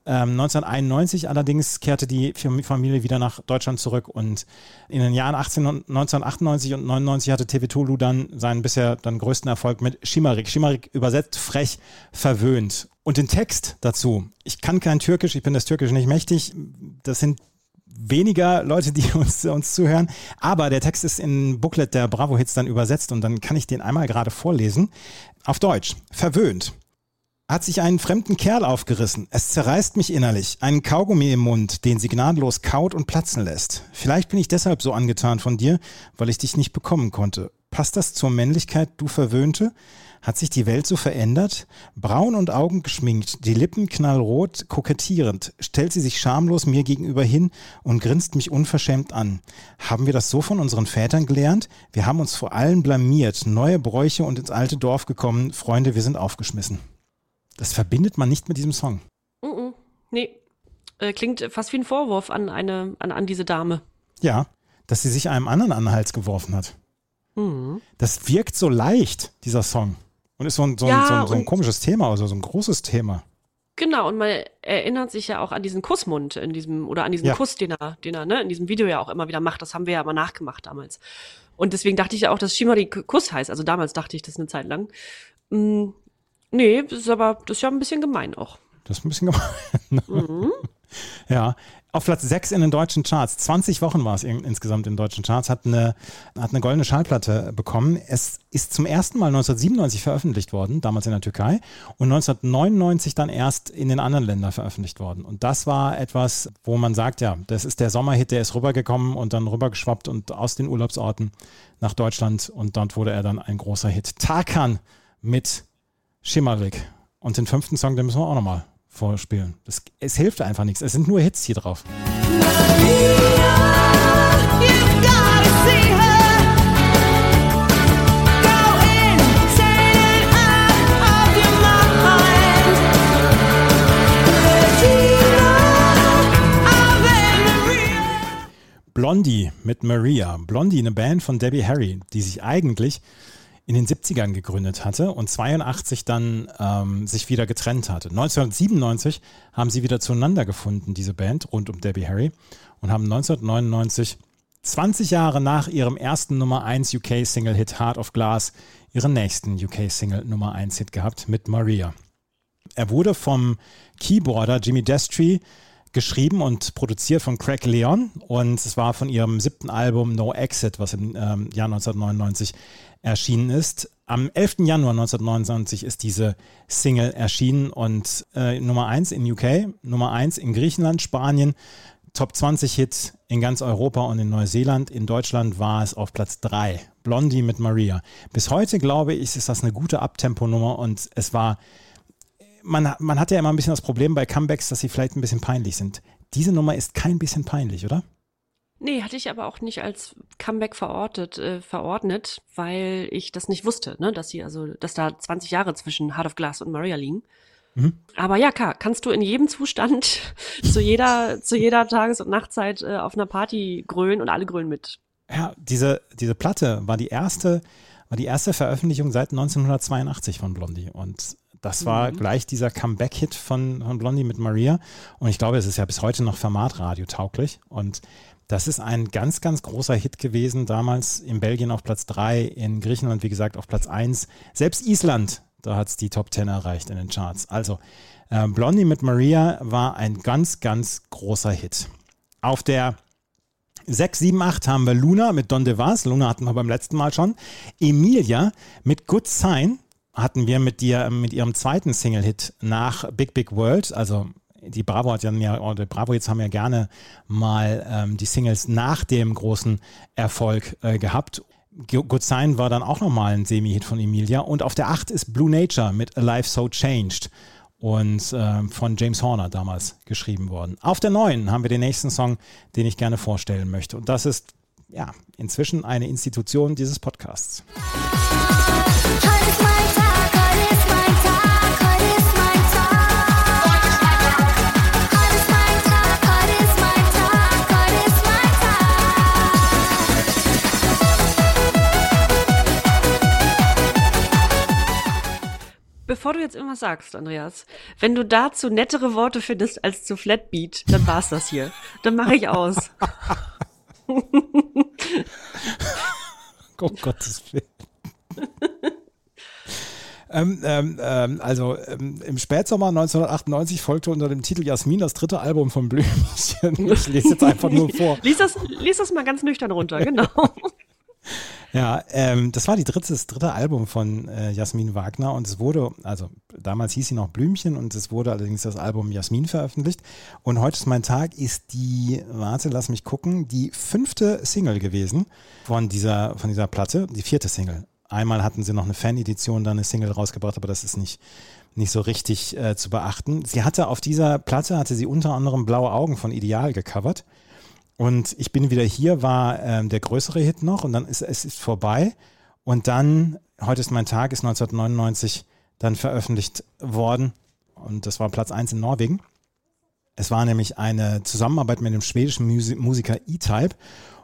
Ähm, 1991 allerdings kehrte die Fam- Familie wieder nach Deutschland zurück und in den Jahren 18, und 1998 und 99 hatte Tevetolu dann seinen bisher dann größten Erfolg mit Schimarik. Schimarik übersetzt frech, verwöhnt. Und den Text dazu, ich kann kein Türkisch, ich bin das Türkisch nicht mächtig, das sind weniger Leute, die [LAUGHS] uns, uns zuhören. Aber der Text ist in Booklet der Bravo Hits dann übersetzt und dann kann ich den einmal gerade vorlesen. Auf Deutsch. Verwöhnt. Hat sich einen fremden Kerl aufgerissen. Es zerreißt mich innerlich. Einen Kaugummi im Mund, den sie gnadenlos kaut und platzen lässt. Vielleicht bin ich deshalb so angetan von dir, weil ich dich nicht bekommen konnte. Passt das zur Männlichkeit, du Verwöhnte? Hat sich die Welt so verändert? Braun und Augen geschminkt, die Lippen knallrot, kokettierend, stellt sie sich schamlos mir gegenüber hin und grinst mich unverschämt an. Haben wir das so von unseren Vätern gelernt? Wir haben uns vor allen blamiert, neue Bräuche und ins alte Dorf gekommen. Freunde, wir sind aufgeschmissen. Das verbindet man nicht mit diesem Song. Mhm. Nee, äh, klingt fast wie ein Vorwurf an eine, an, an diese Dame. Ja, dass sie sich einem anderen an den Hals geworfen hat. Mhm. Das wirkt so leicht, dieser Song. Und ist so ein, so ein, Ja, so ein, so ein komisches Thema, also so ein großes Thema. Genau, und man erinnert sich ja auch an diesen Kussmund in diesem, oder an diesen Ja. Kuss, den er, den er ne, in diesem Video ja auch immer wieder macht. Das haben wir ja immer nachgemacht damals. Und deswegen dachte ich ja auch, dass Shimari Kuss heißt. Also damals dachte ich das eine Zeit lang. Nee, das ist aber, das ist ja ein bisschen gemein auch. Das ist ein bisschen gemein. Mhm. [LAUGHS] Ja, auf Platz 6 in den deutschen Charts. 20 Wochen war es in, insgesamt in den deutschen Charts. Hat eine, hat eine goldene Schallplatte bekommen. Es ist zum ersten Mal 1997 veröffentlicht worden, damals in der Türkei. Und 1999 dann erst in den anderen Ländern veröffentlicht worden. Und das war etwas, wo man sagt, ja, das ist der Sommerhit, der ist rübergekommen und dann rübergeschwappt und aus den Urlaubsorten nach Deutschland. Und dort wurde er dann ein großer Hit. Tarkan mit Schimmerik. Und den fünften Song, den müssen wir auch nochmal vorspielen. Das, es hilft einfach nichts. Es sind nur Hits hier drauf. Maria. Blondie mit Maria. Blondie, eine Band von Debbie Harry, die sich eigentlich in den 70ern gegründet hatte und 82 dann ähm, sich wieder getrennt hatte. 1997 haben sie wieder zueinander gefunden, diese Band rund um Debbie Harry und haben 1999, 20 Jahre nach ihrem ersten Nummer 1 UK-Single-Hit Heart of Glass, ihren nächsten UK-Single Nummer 1-Hit gehabt mit Maria. Er wurde vom Keyboarder Jimmy Destry geschrieben und produziert von Craig Leon und es war von ihrem siebten Album No Exit, was im ähm, Jahr 1999 erschienen ist. Am 11. Januar 1999 ist diese Single erschienen und äh, Nummer 1 in UK, Nummer 1 in Griechenland, Spanien, Top 20 Hit in ganz Europa und in Neuseeland. In Deutschland war es auf Platz 3. Blondie mit Maria. Bis heute, glaube ich, ist das eine gute Abtempo-Nummer und es war man, man hat ja immer ein bisschen das Problem bei Comebacks, dass sie vielleicht ein bisschen peinlich sind. Diese Nummer ist kein bisschen peinlich, oder? Nee, hatte ich aber auch nicht als Comeback verortet, äh, verordnet, weil ich das nicht wusste, ne, dass sie also, dass da 20 Jahre zwischen Heart of Glass und Maria liegen. Aber ja, klar, kannst du in jedem Zustand [LAUGHS] zu jeder, zu jeder Tages- und Nachtzeit äh, auf einer Party grölen und alle grölen mit. Ja, diese, diese Platte war die erste, war die erste Veröffentlichung seit 1982 von Blondie. Und das war gleich dieser Comeback-Hit von, von Blondie mit Maria. Und ich glaube, es ist ja bis heute noch Formatradio tauglich und das ist ein ganz, ganz großer Hit gewesen, damals in Belgien auf Platz 3, in Griechenland, wie gesagt, auf Platz 1. Selbst Island, da hat es die Top 10 erreicht in den Charts. Also, äh, Blondie mit Maria war ein ganz, ganz großer Hit. Auf der 6, 7, 8 haben wir Luna mit Don DeVas. Luna hatten wir beim letzten Mal schon. Emilia mit Good Sign hatten wir mit, dir, mit ihrem zweiten Single-Hit nach Big Big World. Also die Bravo hat ja, oder Bravo jetzt haben ja gerne mal ähm, die Singles nach dem großen Erfolg äh, gehabt. Good Sign war dann auch nochmal ein Semi-Hit von Emilia. Und auf der 8 ist Blue Nature mit A Life So Changed und ähm, von James Horner damals geschrieben worden. Auf der 9 haben wir den nächsten Song, den ich gerne vorstellen möchte. Und das ist ja inzwischen eine Institution dieses Podcasts. Bevor du jetzt irgendwas sagst, Andreas, wenn du dazu nettere Worte findest als zu Flatbeat, dann war's das hier. Dann mache ich aus. Oh Gottes Willen. ähm, ähm, ähm, also ähm, im Spätsommer 1998 folgte unter dem Titel Jasmin das dritte Album von Blümchen. Ich lese jetzt einfach nur vor. Lies das, lies das mal ganz nüchtern runter, genau. [LAUGHS] Ja, ähm, das war die dritte, das dritte Album von äh, Jasmin Wagner und es wurde, also damals hieß sie noch Blümchen und es wurde allerdings das Album Jasmin veröffentlicht. Und heute ist mein Tag, ist die, warte, lass mich gucken, die fünfte Single gewesen von dieser, von dieser Platte, die vierte Single. Einmal hatten sie noch eine Fan-Edition, dann eine Single rausgebracht, aber das ist nicht, nicht so richtig äh, zu beachten. Sie hatte auf dieser Platte, hatte sie unter anderem Blaue Augen von Ideal gecovert. Und ich bin wieder hier, war ähm, der größere Hit noch und dann ist es ist vorbei. Und dann, heute ist mein Tag, ist 1999 dann veröffentlicht worden. Und das war Platz 1 in Norwegen. Es war nämlich eine Zusammenarbeit mit dem schwedischen Musi Musiker E-Type.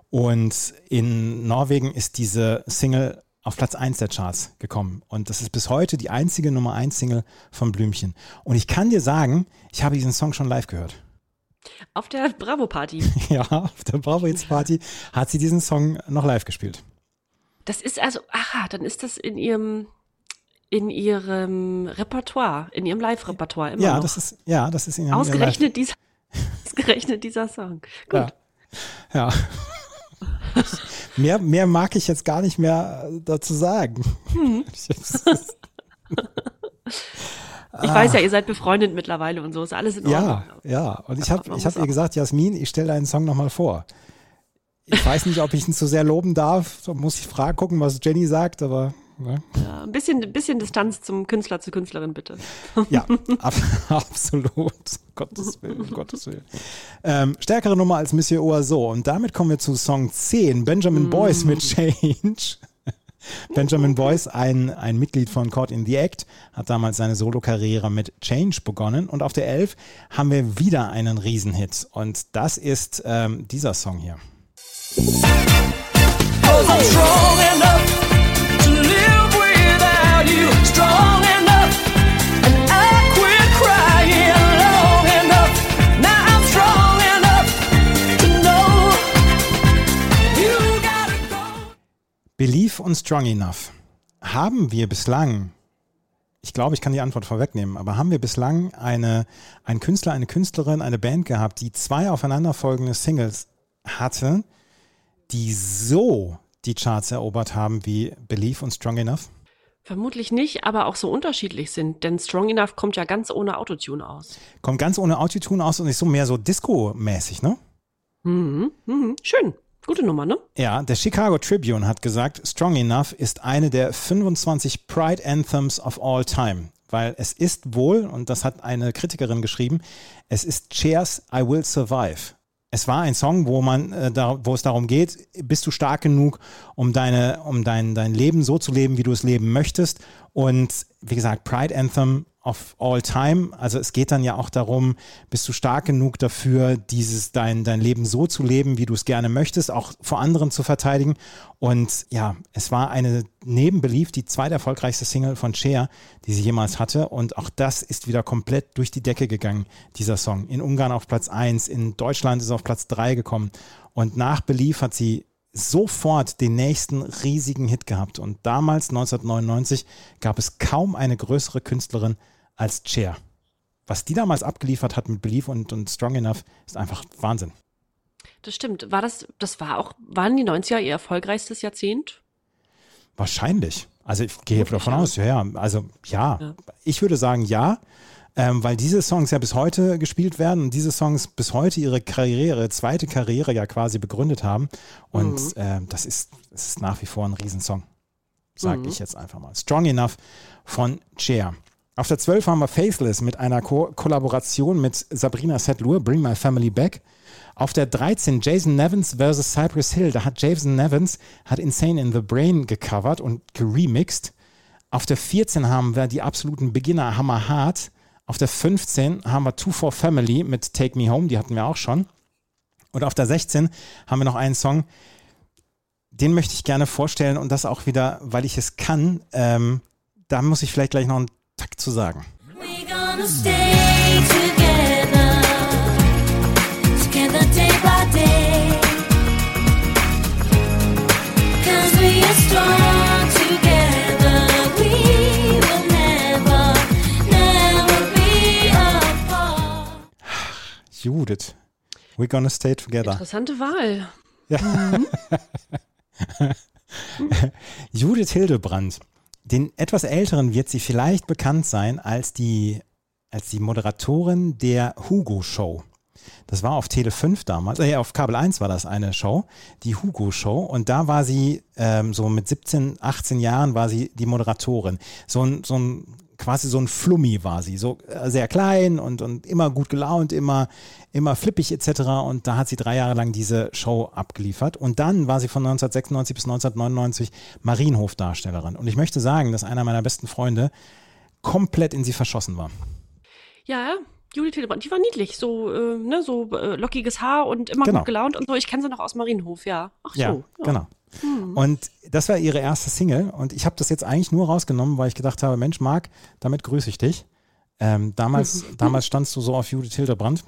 Und in Norwegen ist diese Single auf Platz 1 der Charts gekommen. Und das ist bis heute die einzige Nummer 1 Single von Blümchen. Und ich kann dir sagen, ich habe diesen Song schon live gehört. Auf der Bravo-Party. [LAUGHS] Ja, auf der Bravo Hits Party hat sie diesen Song noch live gespielt. Das ist also, aha, dann ist das in ihrem, in ihrem Repertoire, in ihrem Live-Repertoire immer Ja, noch. das ist, ja, das ist in ihrem- ausgerechnet dieser, [LAUGHS] ausgerechnet dieser Song. Gut. Ja. ja. mehr, mehr mag ich jetzt gar nicht mehr äh, dazu sagen. Hm. [LAUGHS] Ich weiß ja, ihr seid befreundet mittlerweile und so, ist alles in Ordnung. Ja, ja. Und ich habe Man ich hab ihr gesagt, Jasmin, ich stelle deinen Song nochmal vor. Ich weiß nicht, ob ich ihn zu sehr loben darf. Da muss ich fragen, gucken, was Jenny sagt, aber ne? Ja, ein bisschen, ein bisschen Distanz zum Künstler, zur Künstlerin, bitte. ja, [LAUGHS] ab, absolut. Gottes Willen, Gottes Willen. Ähm, stärkere Nummer als Monsieur Oiseau. Und damit kommen wir zu Song 10, Benjamin Boyce mit Change. Benjamin Boyce, ein, ein Mitglied von Caught in the Act, hat damals seine Solokarriere mit Change begonnen. Und auf der 11 haben wir wieder einen Riesenhit. Und das ist ähm, dieser Song hier. Cause Believe und Strong Enough haben wir bislang ich glaube, ich kann die Antwort vorwegnehmen, aber haben wir bislang eine, einen Künstler, eine Künstlerin, eine Band gehabt, die zwei aufeinanderfolgende Singles hatte, die so die Charts erobert haben wie Believe und Strong Enough? Vermutlich nicht, aber auch so unterschiedlich sind, denn Strong Enough kommt ja ganz ohne Autotune aus. Kommt ganz ohne Autotune aus und ist so mehr so Disco-mäßig, ne? Mhm, mhm, schön. Gute Nummer, ne? Ja, der Chicago Tribune hat gesagt, Strong Enough ist eine der 25 Pride Anthems of all time. Weil es ist wohl, und das hat eine Kritikerin geschrieben, es ist Cheers, I Will Survive. Es war ein Song, wo man, äh, wo es darum geht, bist du stark genug, um deine, um dein, dein Leben so zu leben, wie du es leben möchtest. Und wie gesagt, Pride Anthem of all time. Also es geht dann ja auch darum, bist du stark genug dafür, dieses dein, dein Leben so zu leben, wie du es gerne möchtest, auch vor anderen zu verteidigen. Und ja, es war eine neben Belief die zweiterfolgreichste Single von Cher, die sie jemals hatte. Und auch das ist wieder komplett durch die Decke gegangen, dieser Song. In Ungarn auf Platz 1, in Deutschland ist er auf Platz 3 gekommen. Und nach Belief hat sie sofort den nächsten riesigen Hit gehabt. Und damals, 1999, gab es kaum eine größere Künstlerin als Cher. Was die damals abgeliefert hat mit Belief und, und Strong Enough, ist einfach Wahnsinn. Das stimmt. War das, das war auch, waren die 90er ihr erfolgreichstes Jahrzehnt? Wahrscheinlich. Also ich gehe Wirklich, davon ja. aus, ja, ja. Also ja. Ja. Ich würde sagen ja, ähm, weil diese Songs ja bis heute gespielt werden und diese Songs bis heute ihre Karriere, zweite Karriere ja quasi begründet haben. Und Mhm. ähm, das, ist, das ist nach wie vor ein Riesensong. Sage Mhm. ich jetzt einfach mal. Strong Enough von Cher. Auf der 12 haben wir Faithless mit einer Ko Kollaboration mit Sabrina Setlur, Bring My Family Back. Auf der 13 Jason Nevins vs. Cypress Hill. Da hat Jason Nevins hat Insane in the Brain gecovert und geremixed. Auf der 14 haben wir die absoluten Beginner Hammer Hard. Auf der 15 haben wir Two for Family mit Take Me Home, die hatten wir auch schon. Und auf der 16 haben wir noch einen Song, den möchte ich gerne vorstellen und das auch wieder, weil ich es kann. Ähm, da muss ich vielleicht gleich noch einen Takt zu sagen. We gonna stay together, together day by day. Cause we are strong together. We will never, never be apart. Judith, we're gonna stay together. Interessante Wahl. [LAUGHS] Judith Hildebrand. Den etwas älteren wird sie vielleicht bekannt sein als die, als die Moderatorin der Hugo Show. Das war auf Tele 5 damals, äh, auf Kabel 1 war das eine Show, die Hugo Show. Und da war sie ähm, so mit 17, 18 Jahren war sie die Moderatorin. So ein, so ein quasi so ein Flummi war sie, so äh, sehr klein und, und immer gut gelaunt, immer, immer flippig etc. Und da hat sie drei Jahre lang diese Show abgeliefert. Und dann war sie von 1996 bis 1999 Marienhofdarstellerin. Und ich möchte sagen, dass einer meiner besten Freunde komplett in sie verschossen war. Ja, Judith Hildebrand, die war niedlich, so, äh, ne, so äh, lockiges Haar und immer Genau. gut gelaunt und so. Ich kenne sie noch aus Marienhof, ja. Ach so. Ja, genau. Und das war ihre erste Single. Und ich habe das jetzt eigentlich nur rausgenommen, weil ich gedacht habe, Mensch, Marc, damit grüße ich dich. Ähm, damals, [LAUGHS] damals standst du so auf Judith Hildebrand.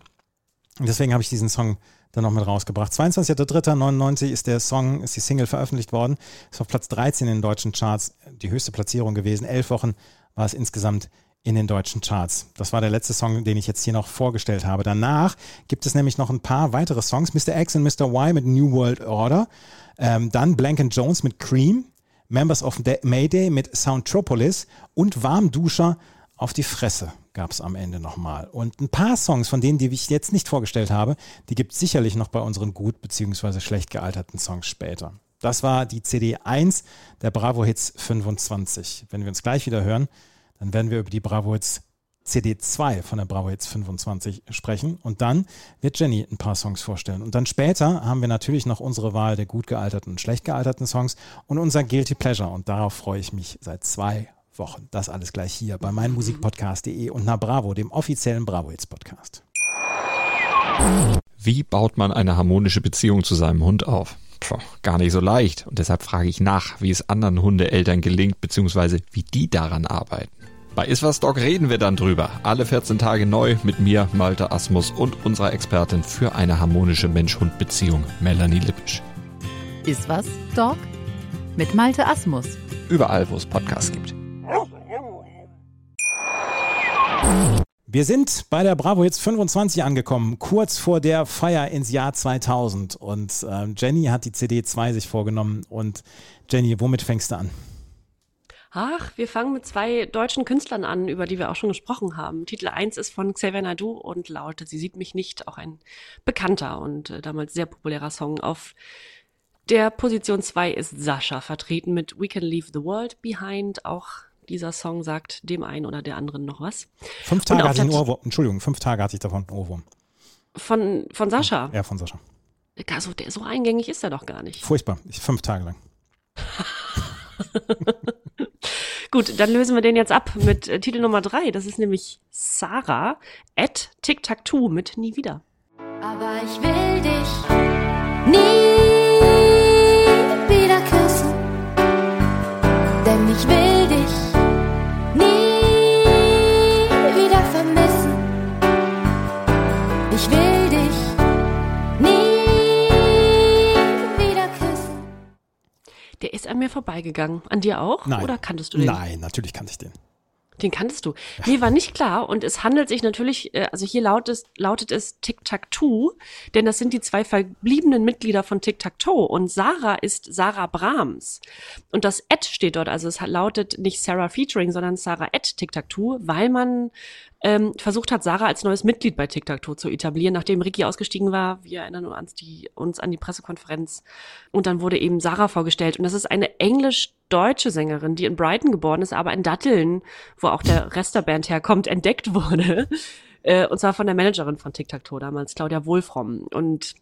Und deswegen habe ich diesen Song dann noch mit rausgebracht. 22.03.99 ist der Song, ist die Single veröffentlicht worden. Ist auf Platz 13 in den deutschen Charts die höchste Platzierung gewesen. Elf Wochen war es insgesamt in den deutschen Charts. Das war der letzte Song, den ich jetzt hier noch vorgestellt habe. Danach gibt es nämlich noch ein paar weitere Songs. Mr. X und Mr. Y mit New World Order. Ähm, dann Blank Jones mit Cream. Members of Mayday mit Soundtropolis und Warmduscher auf die Fresse gab es am Ende nochmal. Und ein paar Songs von denen, die ich jetzt nicht vorgestellt habe, die gibt es sicherlich noch bei unseren gut bzw. schlecht gealterten Songs später. Das war die CD 1 der Bravo Hits 25. Wenn wir uns gleich wieder hören, dann werden wir über die Bravo Hits CD 2 von der Bravo Hits 25 sprechen. Und dann wird Jenny ein paar Songs vorstellen. Und dann später haben wir natürlich noch unsere Wahl der gut gealterten und schlecht gealterten Songs und unser Guilty Pleasure. Und darauf freue ich mich seit zwei Wochen. Das alles gleich hier bei meinmusikpodcast.de und na Bravo, dem offiziellen Bravo Hits Podcast. Wie baut man eine harmonische Beziehung zu seinem Hund auf? Puh, gar nicht so leicht. Und deshalb frage ich nach, wie es anderen Hundeeltern gelingt, beziehungsweise wie die daran arbeiten. Bei Iswas Dog reden wir dann drüber. Alle 14 Tage neu mit mir, Malte Asmus und unserer Expertin für eine harmonische Mensch-Hund-Beziehung, Melanie Lippisch. Ist was, Dog? Mit Malte Asmus. Überall, wo es Podcasts gibt. Wir sind bei der Bravo jetzt 25 angekommen, kurz vor der Feier ins Jahr 2000. Und ähm, Jenny hat die CD 2 sich vorgenommen. Und Jenny, womit fängst du an? Ach, wir fangen mit zwei deutschen Künstlern an, über die wir auch schon gesprochen haben. Titel 1 ist von Xavier Naidoo und lautet Sie sieht mich nicht, auch ein bekannter und äh, damals sehr populärer Song. Auf der Position 2 ist Sascha, vertreten mit We Can Leave the World Behind. Auch dieser Song sagt dem einen oder der anderen noch was. Fünf Tage hatte ich einen Ohrwurm. Entschuldigung, fünf Tage hatte ich davon einen Ohrwurm. Von, von Sascha. Ja, von Sascha. Also, der, so eingängig ist er doch gar nicht. Furchtbar. Ich, fünf Tage lang. [LAUGHS] Gut, dann lösen wir den jetzt ab mit äh, Titel Nummer 3. Das ist nämlich Sarah at Tic Tac Two mit Nie wieder. Aber ich will dich nie Der ist an mir vorbeigegangen. An dir auch? Nein. Oder kanntest du den? Nein, natürlich kannte ich den. Den kanntest du. Mir war nicht klar und es handelt sich natürlich, äh, also hier lautet, lautet es Tic-Tac-Toe, denn das sind die zwei verbliebenen Mitglieder von Tic-Tac-Toe und Sarah ist Sarah Brahms. Und das Ed steht dort, also es lautet nicht Sarah Featuring, sondern Sarah Ed Tic-Tac-Toe, weil man ähm, versucht hat, Sarah als neues Mitglied bei Tic-Tac-Toe zu etablieren, nachdem Ricky ausgestiegen war. Wir erinnern uns, die, uns an die Pressekonferenz. Und dann wurde eben Sarah vorgestellt. Und das ist eine englisch-deutsche Sängerin, die in Brighton geboren ist, aber in Datteln, wo auch der Rest der Band herkommt, entdeckt wurde. [LAUGHS] Äh, Und zwar von der Managerin von Tic-Tac-Toe damals, Claudia Wohlfromm. Und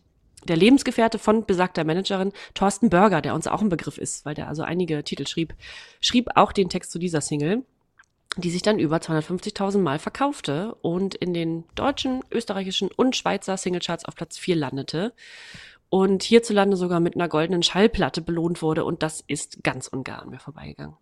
der Lebensgefährte von besagter Managerin, Thorsten Berger, der uns auch ein Begriff ist, weil der also einige Titel schrieb, schrieb auch den Text zu dieser Single die sich dann über 250.000 Mal verkaufte und in den deutschen, österreichischen und Schweizer Singlecharts auf Platz 4 landete und hierzulande sogar mit einer goldenen Schallplatte belohnt wurde und das ist ganz und gar an mir vorbeigegangen.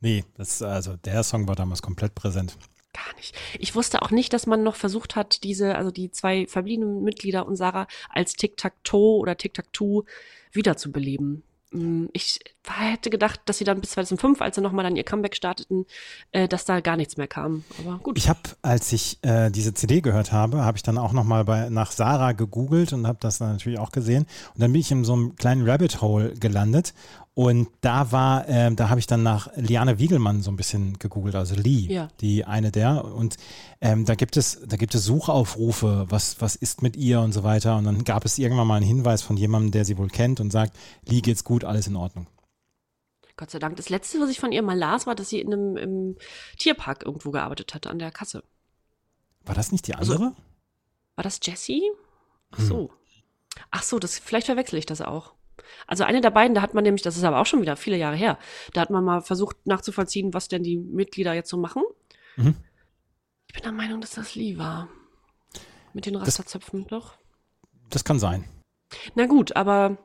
Nee, das, also der Song war damals komplett präsent. Gar nicht. Ich wusste auch nicht, dass man noch versucht hat, diese, also die zwei verbliebenen Mitglieder und Sarah als Tic-Tac-Toe oder Tic-Tac-Toe wiederzubeleben. Mm, Ich hätte gedacht, dass sie dann bis 2005, als sie nochmal dann ihr Comeback starteten, äh, dass da gar nichts mehr kam. Aber gut. Ich habe, als ich äh, diese CD gehört habe, habe ich dann auch nochmal nach Sarah gegoogelt und habe das dann natürlich auch gesehen. Und dann bin ich in so einem kleinen Rabbit Hole gelandet. Und da war, ähm, da habe ich dann nach Liane Wiegelmann so ein bisschen gegoogelt, also Lee, Ja. die eine der. Und ähm, da gibt es, da gibt es Suchaufrufe, was, was ist mit ihr und so weiter. Und dann gab es irgendwann mal einen Hinweis von jemandem, der sie wohl kennt und sagt, Lee geht's gut, alles in Ordnung. Gott sei Dank. Das letzte, was ich von ihr mal las, war, dass sie in einem im Tierpark irgendwo gearbeitet hatte, an der Kasse. War das nicht die Also- andere? War das Jessie? Ach so. Ach so, das, vielleicht verwechsel ich das auch. Also eine der beiden, da hat man nämlich, das ist aber auch schon wieder viele Jahre her, da hat man mal versucht nachzuvollziehen, was denn die Mitglieder jetzt so machen. Mhm. Ich bin der Meinung, dass das Lee war. Mit den Rasterzöpfen, doch. das kann sein. Na gut, aber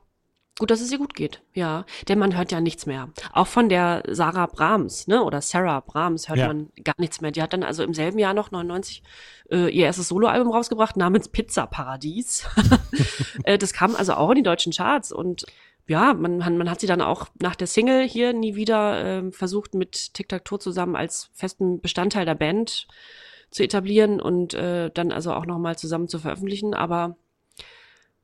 gut, dass es ihr gut geht. Ja, denn man hört ja nichts mehr. Auch von der Sarah Brahms, ne, oder Sarah Brahms hört Ja. man gar nichts mehr. Die hat dann also im selben Jahr noch 99 äh, ihr erstes Soloalbum rausgebracht namens Pizza Paradies. [LAUGHS] äh, das kam also auch in die deutschen Charts und ja, man, man, man hat sie dann auch nach der Single hier nie wieder ähm, versucht, mit Tic Tac Toe zusammen als festen Bestandteil der Band zu etablieren und äh, dann also auch nochmal zusammen zu veröffentlichen. Aber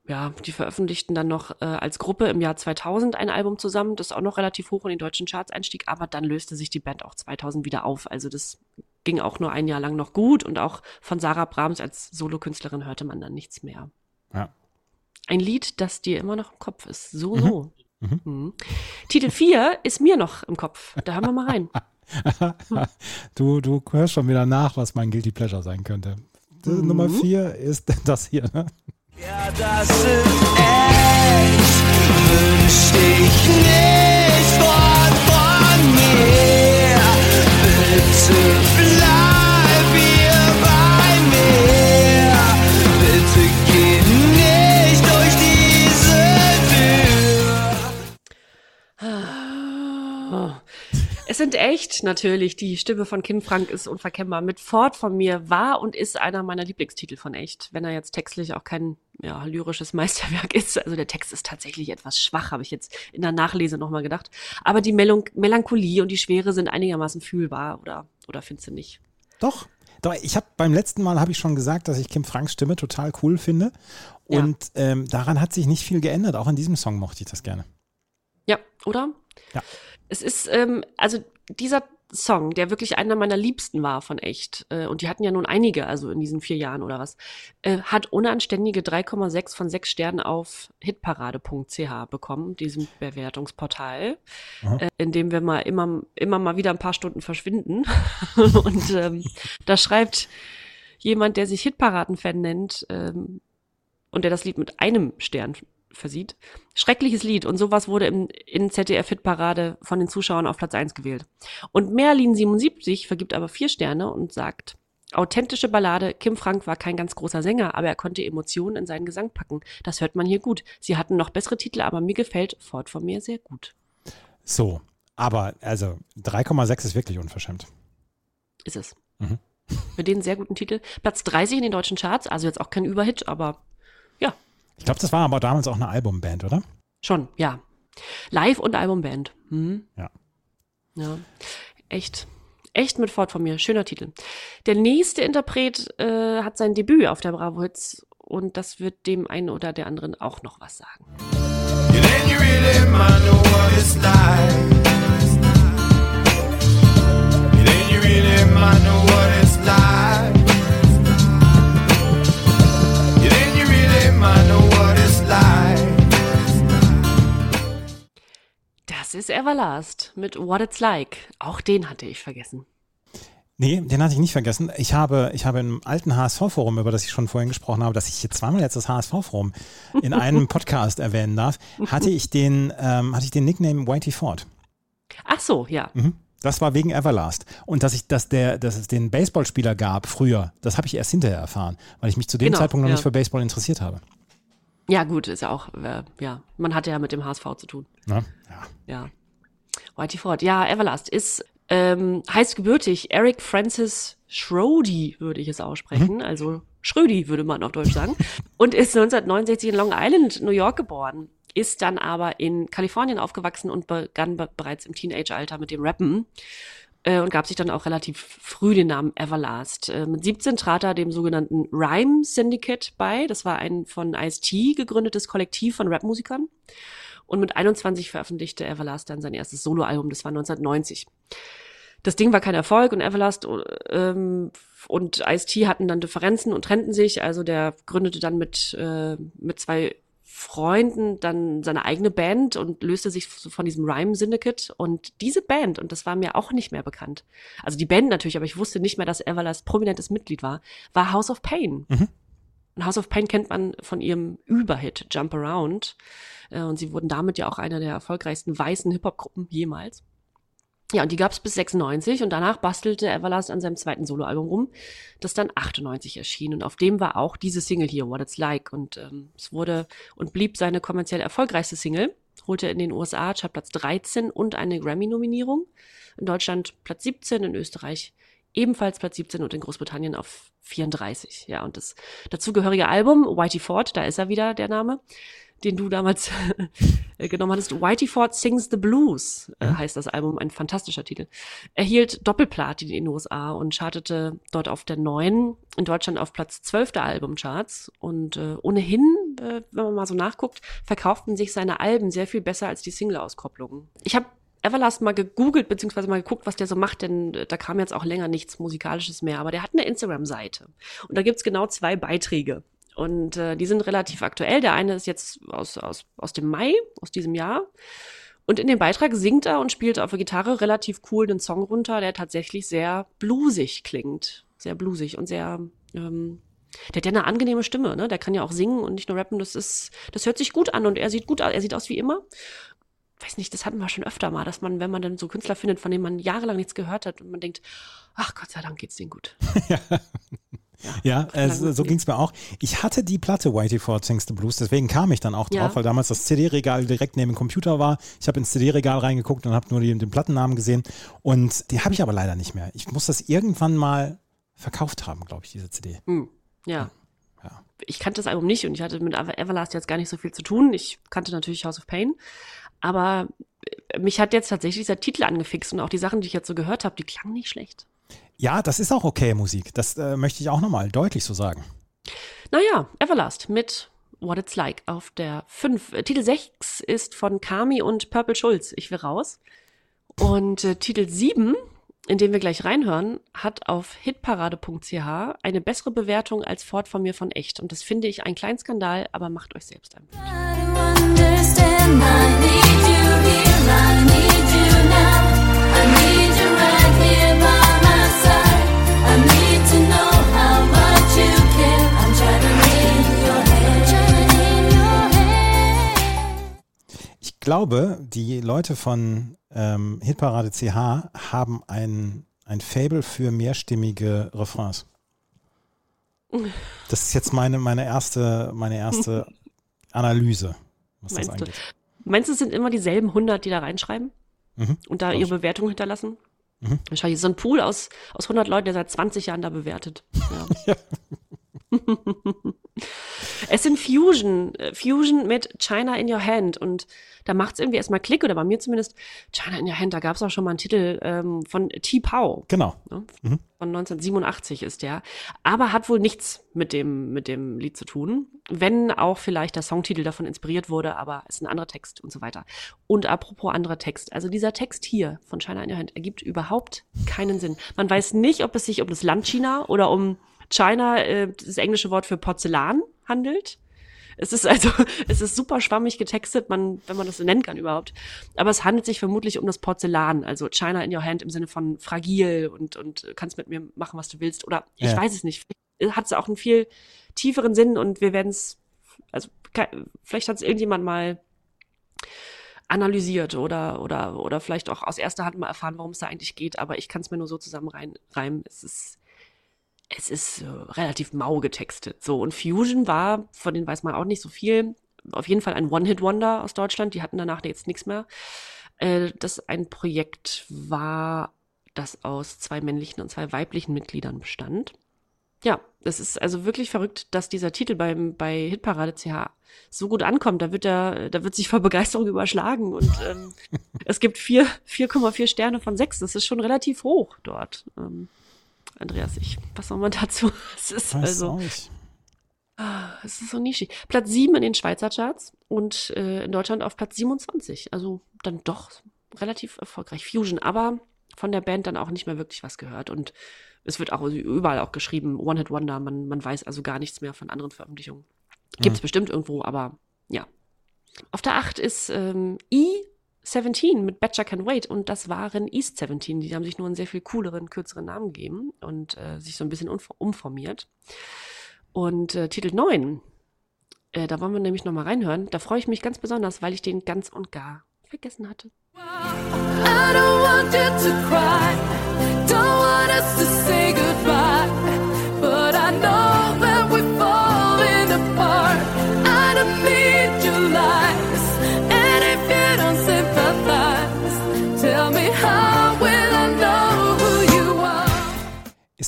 ja, die veröffentlichten dann noch äh, als Gruppe im Jahr 2000 ein Album zusammen, das auch noch relativ hoch in die deutschen Charts einstieg, aber dann löste sich die Band auch 2000 wieder auf. Also das ging auch nur ein Jahr lang noch gut und auch von Sarah Brahms als Solokünstlerin hörte man dann nichts mehr. Ja. Ein Lied, das dir immer noch im Kopf ist. So, so. Mhm. Mhm. Titel 4 ist mir noch im Kopf. Da hören wir mal rein. [LAUGHS] du, du hörst schon wieder nach, was mein Guilty Pleasure sein könnte. Mhm. Nummer vier ist das hier. Ne? Ja, das ist echt. Wünsch dich nicht fort von mir. Bitte bleib Es sind echt natürlich, die Stimme von Kim Frank ist unverkennbar. Mit Fort von mir war und ist einer meiner Lieblingstitel von echt, wenn er jetzt textlich auch kein ja, lyrisches Meisterwerk [LAUGHS] ist. Also der Text ist tatsächlich etwas schwach, habe ich jetzt in der Nachlese nochmal gedacht. Aber die Melan Melancholie und die Schwere sind einigermaßen fühlbar, oder, oder findest du nicht? Doch. Doch, ich habe beim letzten Mal habe ich schon gesagt, dass ich Kim Franks Stimme total cool finde. Ja. Und ähm, daran hat sich nicht viel geändert. Auch in diesem Song mochte ich das gerne. Ja, oder? Ja. Es ist, ähm, also dieser Song, der wirklich einer meiner liebsten war von echt, äh, und die hatten ja nun einige, also in diesen vier Jahren oder was, äh, hat unanständige 3,6 von 6 Sternen auf hitparade.ch bekommen, diesem Bewertungsportal, äh, in dem wir mal immer, immer mal wieder ein paar Stunden verschwinden. [LAUGHS] und ähm, da schreibt jemand, der sich Hitparaden-Fan nennt, ähm, und der das Lied mit einem Stern versieht. Schreckliches Lied und sowas wurde im, in ZDF-Hitparade von den Zuschauern auf Platz 1 gewählt. Und Merlin77 vergibt aber vier Sterne und sagt, authentische Ballade, Kim Frank war kein ganz großer Sänger, aber er konnte Emotionen in seinen Gesang packen. Das hört man hier gut. Sie hatten noch bessere Titel, aber mir gefällt Fort von mir sehr gut. So, aber also 3,6 ist wirklich unverschämt. Ist es. Mhm. Für den sehr guten Titel. Platz 30 in den deutschen Charts, also jetzt auch kein Überhit, aber ja, Ich glaube, das war aber damals auch eine Albumband, oder? Schon, ja. Live und Albumband. Hm? Ja. Ja. Echt. Echt mit Fort von mir. Schöner Titel. Der nächste Interpret äh, hat sein Debüt auf der Bravo Hits und das wird dem einen oder der anderen auch noch was sagen. Then you really might know what it's like. Then you really might know what it's like. Das ist Everlast mit What It's Like. Auch den hatte ich vergessen. Nee, den hatte ich nicht vergessen. Ich habe, ich habe im alten HSV-Forum, über das ich schon vorhin gesprochen habe, dass ich hier zweimal jetzt das HSV-Forum in einem [LAUGHS] Podcast erwähnen darf, hatte ich den, ähm, hatte ich den Nickname Whitey Ford. Ach so, ja. Mhm. Das war wegen Everlast. Und dass ich, dass der, dass es den Baseballspieler gab früher, das habe ich erst hinterher erfahren, weil ich mich zu dem Genau, Zeitpunkt noch ja. nicht für Baseball interessiert habe. Ja, gut, ist ja auch, äh, ja, man hatte ja mit dem HSV zu tun. Ne? Ja. Ja. Whitey Ford. Ja, Everlast ist, ähm, heißt gebürtig Eric Francis Schrody, würde ich es aussprechen. Also Schrödi, würde man auf Deutsch sagen. Und ist 1969 in Long Island, New York geboren. Ist dann aber in Kalifornien aufgewachsen und begann be bereits im Teenageralter mit dem Rappen. Äh, und gab sich dann auch relativ früh den Namen Everlast. Äh, mit 17 trat er dem sogenannten Rhyme Syndicate bei. Das war ein von Ice-T gegründetes Kollektiv von Rapmusikern. Und mit 21 veröffentlichte Everlast dann sein erstes Soloalbum, das war 1990. Das Ding war kein Erfolg und Everlast ähm, und Ice-T hatten dann Differenzen und trennten sich. Also der gründete dann mit, äh, mit zwei Freunden dann seine eigene Band und löste sich von diesem Rhyme Syndicate. Und diese Band, und das war mir auch nicht mehr bekannt, also die Band natürlich, aber ich wusste nicht mehr, dass Everlast prominentes Mitglied war, war House of Pain. Und House of Pain kennt man von ihrem Überhit Jump Around. Äh, Und sie wurden damit ja auch einer der erfolgreichsten weißen Hip-Hop-Gruppen jemals. Ja, und die gab's bis 96 und danach bastelte Everlast an seinem zweiten Soloalbum rum, das dann 98 erschien. Und auf dem war auch diese Single hier, What It's Like. Und ähm, es wurde und blieb seine kommerziell erfolgreichste Single, holte in den USA Chartplatz 13 und eine Grammy-Nominierung. In Deutschland Platz 17, in Österreich ebenfalls Platz 17 und in Großbritannien auf 34. Ja, und das dazugehörige Album, Whitey Ford, da ist er wieder, der Name, den du damals [LAUGHS] äh, genommen hattest. Whitey Ford Sings the Blues äh, heißt das Album, ein fantastischer Titel. Erhielt Doppelplatin in den USA und chartete dort auf der 9, in Deutschland auf Platz 12 der Albumcharts. Und äh, ohnehin, äh, wenn man mal so nachguckt, verkauften sich seine Alben sehr viel besser als die Single-Auskopplungen. Ich habe Everlast mal gegoogelt, beziehungsweise mal geguckt, was der so macht, denn äh, da kam jetzt auch länger nichts Musikalisches mehr. Aber der hat eine Instagram-Seite. Und da gibt's genau zwei Beiträge. Und äh, die sind relativ aktuell. Der eine ist jetzt aus, aus, aus dem Mai, aus diesem Jahr. Und in dem Beitrag singt er und spielt auf der Gitarre relativ cool einen Song runter, der tatsächlich sehr bluesig klingt. Sehr bluesig und sehr, ähm, der hat ja eine angenehme Stimme, ne? Der kann ja auch singen und nicht nur rappen. Das ist, das hört sich gut an und er sieht gut aus. Er sieht aus wie immer. Weiß nicht, das hatten wir schon öfter mal, dass man, wenn man dann so Künstler findet, von denen man jahrelang nichts gehört hat und man denkt, ach Gott sei Dank geht's denen gut. [LAUGHS] [LAUGHS] Ja, äh, Lang so, mit ging's mir auch. Ich hatte die Platte Whitey Ford Sings the Blues, deswegen kam ich dann auch drauf, Ja. weil damals das CD-Regal direkt neben dem Computer war. Ich habe ins CD-Regal reingeguckt und habe nur die, den Plattennamen gesehen. Und die habe ich aber leider nicht mehr. Ich muss das irgendwann mal verkauft haben, glaube ich, diese CD. Hm, ja. Ja. Ich kannte das Album nicht und ich hatte mit Ever- Everlast jetzt gar nicht so viel zu tun. Ich kannte natürlich House of Pain, aber äh, mich hat jetzt tatsächlich dieser Titel angefixt und auch die Sachen, die ich jetzt so gehört habe, die klangen nicht schlecht. Ja, das ist auch okay Musik. Das äh, möchte ich auch nochmal deutlich so sagen. Naja, Everlast mit What It's Like auf der 5. Äh, Titel 6 ist von Kami und Purple Schulz. Ich will raus. Und äh, Titel 7, in den wir gleich reinhören, hat auf hitparade.ch eine bessere Bewertung als Fort von mir von echt. Und das finde ich ein kleinen Skandal, aber macht euch selbst ein. Glaube, die Leute von ähm, Hitparade CH haben ein, ein Fable für mehrstimmige Refrains. [LAUGHS] Das ist jetzt meine, meine erste, meine erste [LAUGHS] Analyse, was das Meinst du? angeht. Meinst du, es sind immer dieselben 100, die da reinschreiben Mhm. und da ihre Bewertung hinterlassen? Mhm. Wahrscheinlich ist so ein Pool aus, aus 100 Leuten, der seit 20 Jahren da bewertet. Ja. [LAUGHS] es sind Fusion, äh, Fusion mit China in Your Hand und da macht es irgendwie erstmal Klick oder bei mir zumindest China in Your Hand, da gab es auch schon mal einen Titel ähm, von T. Pau. Genau. Ne? Mhm. Von 1987 ist der. Aber hat wohl nichts mit dem, mit dem Lied zu tun. Wenn auch vielleicht der Songtitel davon inspiriert wurde, aber es ist ein anderer Text und so weiter. Und apropos anderer Text. Also dieser Text hier von China in your Hand ergibt überhaupt keinen Sinn. Man weiß nicht, ob es sich um das Land China oder um China, äh, das englische Wort für Porzellan, handelt. Es ist also, [LAUGHS] es ist super schwammig getextet, man, wenn man das so nennen kann überhaupt. Aber es handelt sich vermutlich um das Porzellan, also China in your hand im Sinne von fragil und, und kannst mit mir machen, was du willst. Oder ich Ja. weiß es nicht. Hat es auch einen viel tieferen Sinn und wir werden es, also vielleicht hat es irgendjemand mal analysiert oder, oder, oder vielleicht auch aus erster Hand mal erfahren, worum es da eigentlich geht, aber ich kann es mir nur so zusammen rein, reimen. Es ist, es ist äh, relativ mau getextet. So, und Fusion war, von denen weiß man auch nicht so viel, auf jeden Fall ein One-Hit-Wonder aus Deutschland. Die hatten danach jetzt nichts mehr. Äh, das ein Projekt war, das aus zwei männlichen und zwei weiblichen Mitgliedern bestand. Ja, es ist also wirklich verrückt, dass dieser Titel beim, bei Hitparade CH so gut ankommt. Da wird er, da wird sich vor Begeisterung überschlagen und ähm, [LAUGHS] es gibt vier- 4,4 Sterne von sechs. Das ist schon relativ hoch dort. Ähm, Andreas, ich, was soll man dazu? [LAUGHS] Es ist Weiß also, ah, es ist so nischig. Platz sieben in den Schweizer Charts und äh, in Deutschland auf Platz 27. Also dann doch relativ erfolgreich. Fusion, aber von der Band dann auch nicht mehr wirklich was gehört und es wird auch überall auch geschrieben, One Hit Wonder, man, man weiß also gar nichts mehr von anderen Veröffentlichungen. Gibt's bestimmt irgendwo, aber ja. Auf der 8 ist ähm, E17 mit Betcha Can Wait und das waren East 17. Die haben sich nur einen sehr viel cooleren, kürzeren Namen gegeben und äh, sich so ein bisschen umf- umformiert. Und äh, Titel 9, äh, da wollen wir nämlich nochmal reinhören. Da freue ich mich ganz besonders, weil ich den ganz und gar vergessen hatte.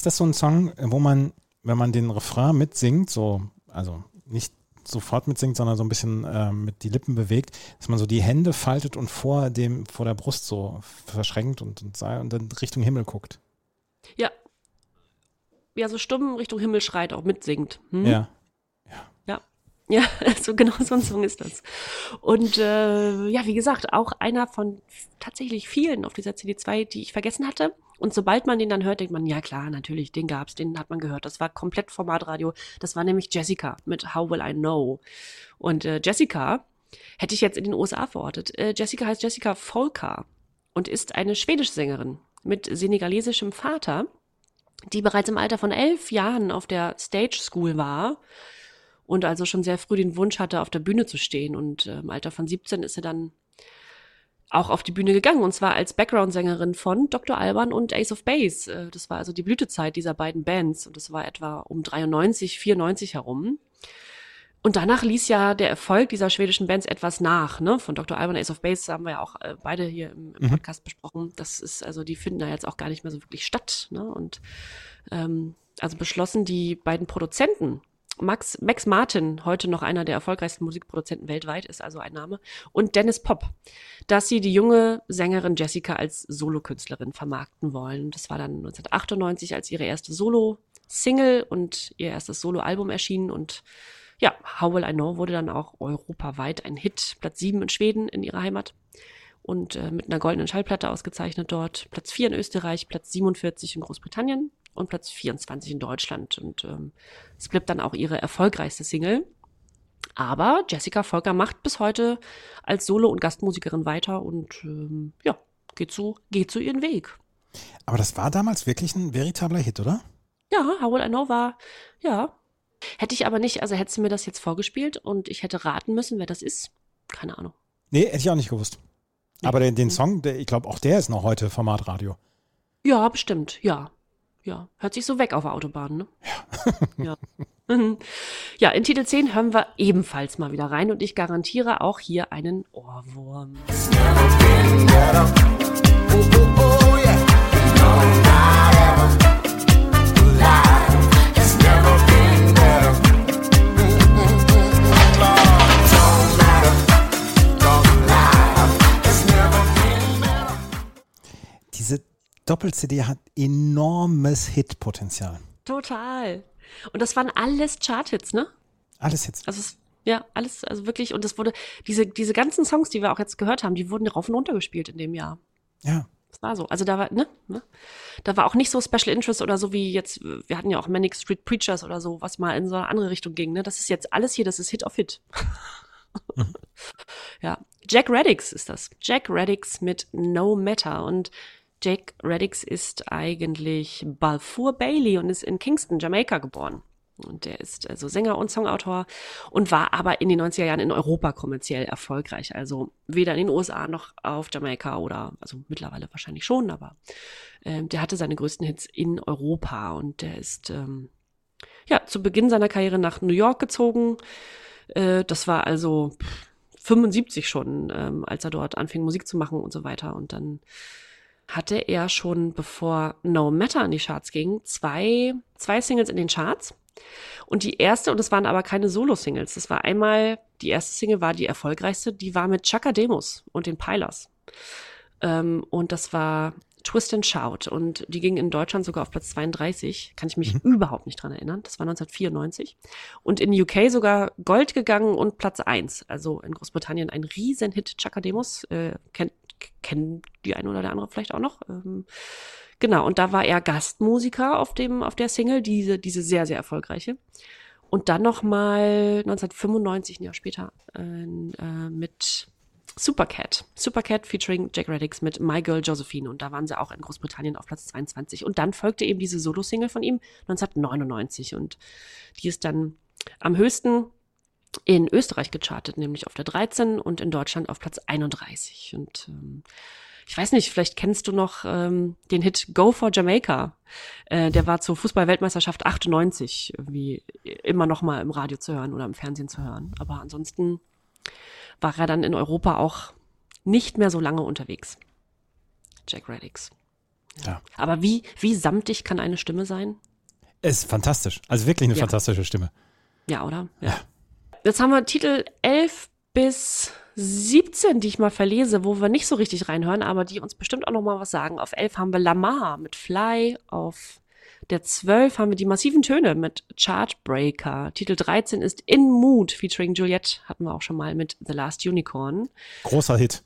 Ist das so ein Song, wo man, wenn man den Refrain mitsingt, so, also nicht sofort mitsingt, sondern so ein bisschen ähm, mit die Lippen bewegt, dass man so die Hände faltet und vor dem, vor der Brust so verschränkt und, und, und dann Richtung Himmel guckt. Ja. Ja, so stumm Richtung Himmel schreit, auch mitsingt. Hm? Ja. Ja. Ja, [LAUGHS] so genau so ein Song ist das. Und äh, ja, wie gesagt, auch einer von tatsächlich vielen auf dieser CD2, die ich vergessen hatte. Und sobald man den dann hört, denkt man, ja klar, natürlich, den gab's, den hat man gehört. Das war komplett Formatradio. Das war nämlich Jessica mit How Will I Know. Und äh, Jessica hätte ich jetzt in den USA verortet. Äh, Jessica heißt Jessica Volker und ist eine schwedische Sängerin mit senegalesischem Vater, die bereits im Alter von elf Jahren auf der Stage School war und also schon sehr früh den Wunsch hatte, auf der Bühne zu stehen. Und äh, im Alter von 17 ist sie dann auch auf die Bühne gegangen und zwar als Background-Sängerin von Dr. Alban und Ace of Base. Äh, Das war also die Blütezeit dieser beiden Bands und das war etwa um 93, 94 herum. Und danach ließ ja der Erfolg dieser schwedischen Bands etwas nach, ne? Von Dr. Alban und Ace of Base haben wir ja auch äh, beide hier im, im Podcast besprochen. Das ist, also die finden da jetzt auch gar nicht mehr so wirklich statt, ne? Und ähm, also beschlossen die beiden Produzenten Max, Max Martin, heute noch einer der erfolgreichsten Musikproduzenten weltweit, ist also ein Name, und Dennis Pop, dass sie die junge Sängerin Jessica als Solokünstlerin vermarkten wollen. Das war dann 1998, als ihre erste Solo-Single und ihr erstes Solo-Album erschien. Und ja, How Will I Know wurde dann auch europaweit ein Hit, Platz 7 in Schweden in ihrer Heimat. Und äh, mit einer goldenen Schallplatte ausgezeichnet dort. Platz 4 in Österreich, Platz 47 in Großbritannien und Platz 24 in Deutschland. Und ähm, es blieb dann auch ihre erfolgreichste Single. Aber Jessica Volker macht bis heute als Solo- und Gastmusikerin weiter und ähm, ja, geht so, geht so ihren Weg. Aber das war damals wirklich ein veritabler Hit, oder? Ja, How Will I Know war, ja. Hätte ich aber nicht, also hättest du mir das jetzt vorgespielt und ich hätte raten müssen, wer das ist. Keine Ahnung. Nee, hätte ich auch nicht gewusst. Aber den, den Song, der, ich glaube, auch der ist noch heute Formatradio. Ja, bestimmt, ja. Ja, hört sich so weg auf der Autobahn, ne? Ja. ja. [LAUGHS] ja, in Titel 10 hören wir ebenfalls mal wieder rein und ich garantiere auch hier einen Ohrwurm. Diese Doppel-CD hat enormes Hitpotenzial. Total. Und das waren alles Charthits, ne? Alles Hits. Also es, ja, alles, also wirklich, und das wurde, diese, diese ganzen Songs, die wir auch jetzt gehört haben, die wurden rauf und runter gespielt in dem Jahr. Ja. Das war so. Also da war, ne, ne? Da war auch nicht so Special Interest oder so wie jetzt, wir hatten ja auch Manic Street Preachers oder so, was mal in so eine andere Richtung ging, ne? Das ist jetzt alles hier, das ist Hit auf Hit. [LAUGHS] ja. Jack Reddix ist das. Jack Reddix mit No Matter. Und Jack Reddix ist eigentlich Balfour Bailey und ist in Kingston, Jamaika geboren. Und der ist also Sänger und Songautor und war aber in den 90er Jahren in Europa kommerziell erfolgreich. Also weder in den USA noch auf Jamaika oder, also mittlerweile wahrscheinlich schon, aber ähm, der hatte seine größten Hits in Europa und der ist ähm, ja zu Beginn seiner Karriere nach New York gezogen. Äh, das war also 75 schon, ähm, als er dort anfing Musik zu machen und so weiter. Und dann hatte er schon, bevor No Matter in die Charts ging, zwei, zwei Singles in den Charts. Und die erste, und das waren aber keine Solo-Singles, das war einmal, die erste Single war die erfolgreichste, die war mit Chaka Demos und den Pylers. Ähm, und das war Twist and Shout. Und die ging in Deutschland sogar auf Platz 32. Kann ich mich überhaupt nicht dran erinnern. Das war 1994. Und in UK sogar Gold gegangen und Platz 1. Also in Großbritannien ein Riesenhit. Chaka Demos. Äh, kennt, kennen die eine oder der andere vielleicht auch noch. Ähm, genau. Und da war er Gastmusiker auf dem, auf der Single, diese, diese sehr, sehr erfolgreiche. Und dann noch mal 1995, ein Jahr später, äh, mit Supercat. Supercat featuring Jack Reddix mit My Girl Josephine. Und da waren sie auch in Großbritannien auf Platz 22. Und dann folgte eben diese Solo-Single von ihm 1999. Und die ist dann am höchsten in Österreich gechartet, nämlich auf der 13 und in Deutschland auf Platz 31. Und ähm, ich weiß nicht, vielleicht kennst du noch ähm, den Hit Go for Jamaica. Äh, der war zur Fußball-Weltmeisterschaft 98 irgendwie immer noch mal im Radio zu hören oder im Fernsehen zu hören. Aber ansonsten war er dann in Europa auch nicht mehr so lange unterwegs. Jack Reddix. Ja. Aber wie, wie samtig kann eine Stimme sein? Ist fantastisch. Also wirklich eine Ja. fantastische Stimme. Ja, oder? Ja. Jetzt haben wir Titel 11 bis 17, die ich mal verlese, wo wir nicht so richtig reinhören, aber die uns bestimmt auch noch mal was sagen. Auf 11 haben wir Lamar mit Fly, auf der 12 haben wir die massiven Töne mit Chartbreaker. Titel 13 ist In Mood featuring Juliette, hatten wir auch schon mal mit The Last Unicorn. Großer Hit.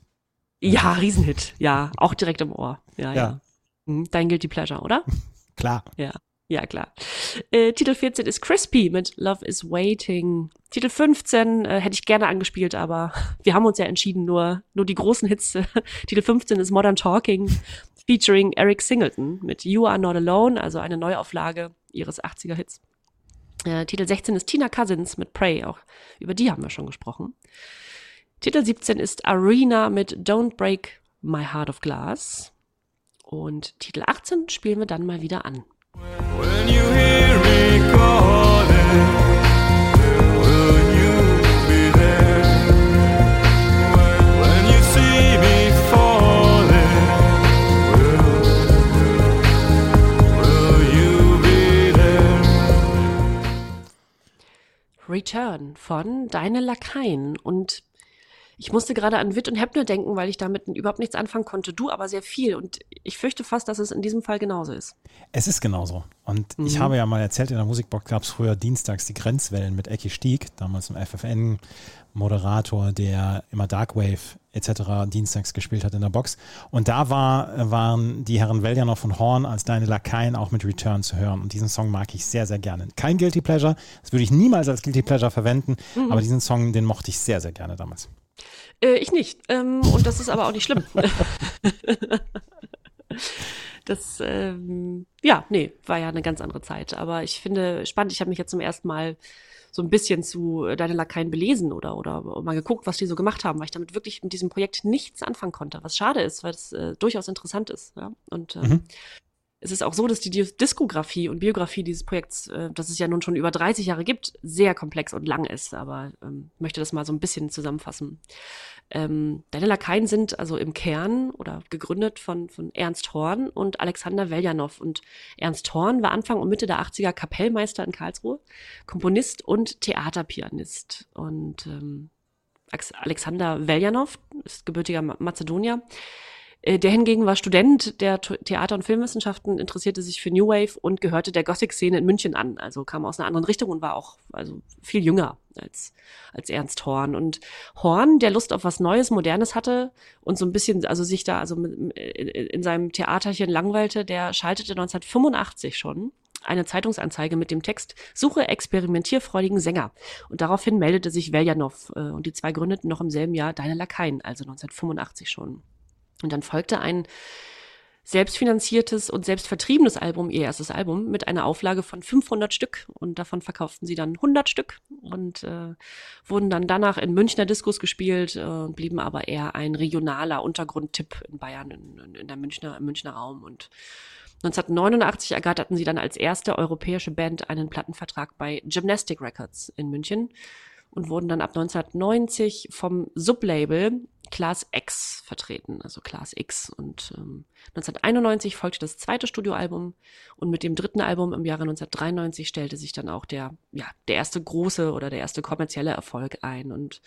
Ja, Riesenhit. Ja, auch direkt im Ohr. Ja, ja. Ja. Hm, Dein Guilty Pleasure, oder? [LAUGHS] Klar. Ja, ja, klar. Äh, Titel 14 ist Crispy mit Love is Waiting. Titel 15 äh, hätte ich gerne angespielt, aber [LAUGHS] wir haben uns ja entschieden, nur, nur die großen Hits. [LAUGHS] Titel 15 ist Modern Talking featuring Eric Singleton mit You Are Not Alone, also eine Neuauflage ihres 80er Hits. Äh, Titel 16 ist Tina Cousins mit Pray, auch über die haben wir schon gesprochen. Titel 17 ist Arena mit Don't Break My Heart of Glass. Und Titel 18 spielen wir dann mal wieder an. Hören von Deine Lakaien. Und ich musste gerade an Witt und Heppner denken, weil ich damit überhaupt nichts anfangen konnte. Du aber sehr viel. Und ich fürchte fast, dass es in diesem Fall genauso ist. Es ist genauso. Und Mhm. ich habe ja mal erzählt, in der Musikbox gab es früher dienstags die Grenzwellen mit Ecki Stieg, damals im FFN-Moderator, der immer Darkwave etc. dienstags gespielt hat in der Box. Und da war, waren die Herren Veljanov und Horn als deine Lakaien auch mit Return zu hören. Und diesen Song mag ich sehr, sehr gerne. Kein Guilty Pleasure, das würde ich niemals als Guilty Pleasure verwenden, Mhm. aber diesen Song, den mochte ich sehr, sehr gerne damals. Äh, ich nicht. Ähm, und das ist aber auch nicht schlimm. [LAUGHS] das, ähm, ja, nee, war ja eine ganz andere Zeit. Aber ich finde spannend, ich habe mich jetzt zum ersten Mal so ein bisschen zu äh, Deine Lakaien belesen oder, oder mal geguckt, was die so gemacht haben, weil ich damit wirklich mit diesem Projekt nichts anfangen konnte. Was schade ist, weil es äh, durchaus interessant ist. Ja? Und ähm, Mhm. Es ist auch so, dass die Dis- Diskografie und Biografie dieses Projekts, äh, das es ja nun schon über 30 Jahre gibt, sehr komplex und lang ist. Aber ähm, möchte das mal so ein bisschen zusammenfassen. Ähm, Deine Lakaien sind also im Kern oder gegründet von, von Ernst Horn und Alexander Veljanov. Und Ernst Horn war Anfang und Mitte der 80er Kapellmeister in Karlsruhe, Komponist und Theaterpianist. Und ähm, Alexander Veljanov ist gebürtiger Ma- Mazedonier. Äh, Der hingegen war Student der Theater- und Filmwissenschaften, interessierte sich für New Wave und gehörte der Gothic-Szene in München an. Also kam aus einer anderen Richtung und war auch also viel jünger als, als Ernst Horn. Und Horn, der Lust auf was Neues, Modernes hatte und so ein bisschen, also sich da also in seinem Theaterchen langweilte, der schaltete 1985 schon eine Zeitungsanzeige mit dem Text Suche experimentierfreudigen Sänger. Und daraufhin meldete sich Veljanov äh, und die zwei gründeten noch im selben Jahr Deine Lakaien, also 1985 schon. Und dann folgte ein selbstfinanziertes und selbstvertriebenes Album, ihr erstes Album, mit einer Auflage von 500 Stück. Und davon verkauften sie dann 100 Stück und äh, wurden dann danach in Münchner Diskos gespielt, äh, blieben aber eher ein regionaler Untergrundtipp in Bayern, in, in, in der Münchner, im Münchner Raum. Und 1989 ergatterten sie dann als erste europäische Band einen Plattenvertrag bei Gymnastic Records in München und wurden dann ab 1990 vom Sublabel Class X vertreten, also Class X. Und ähm, 1991 folgte das zweite Studioalbum und mit dem dritten Album im Jahre 1993 stellte sich dann auch der, ja, der erste große oder der erste kommerzielle Erfolg ein. Und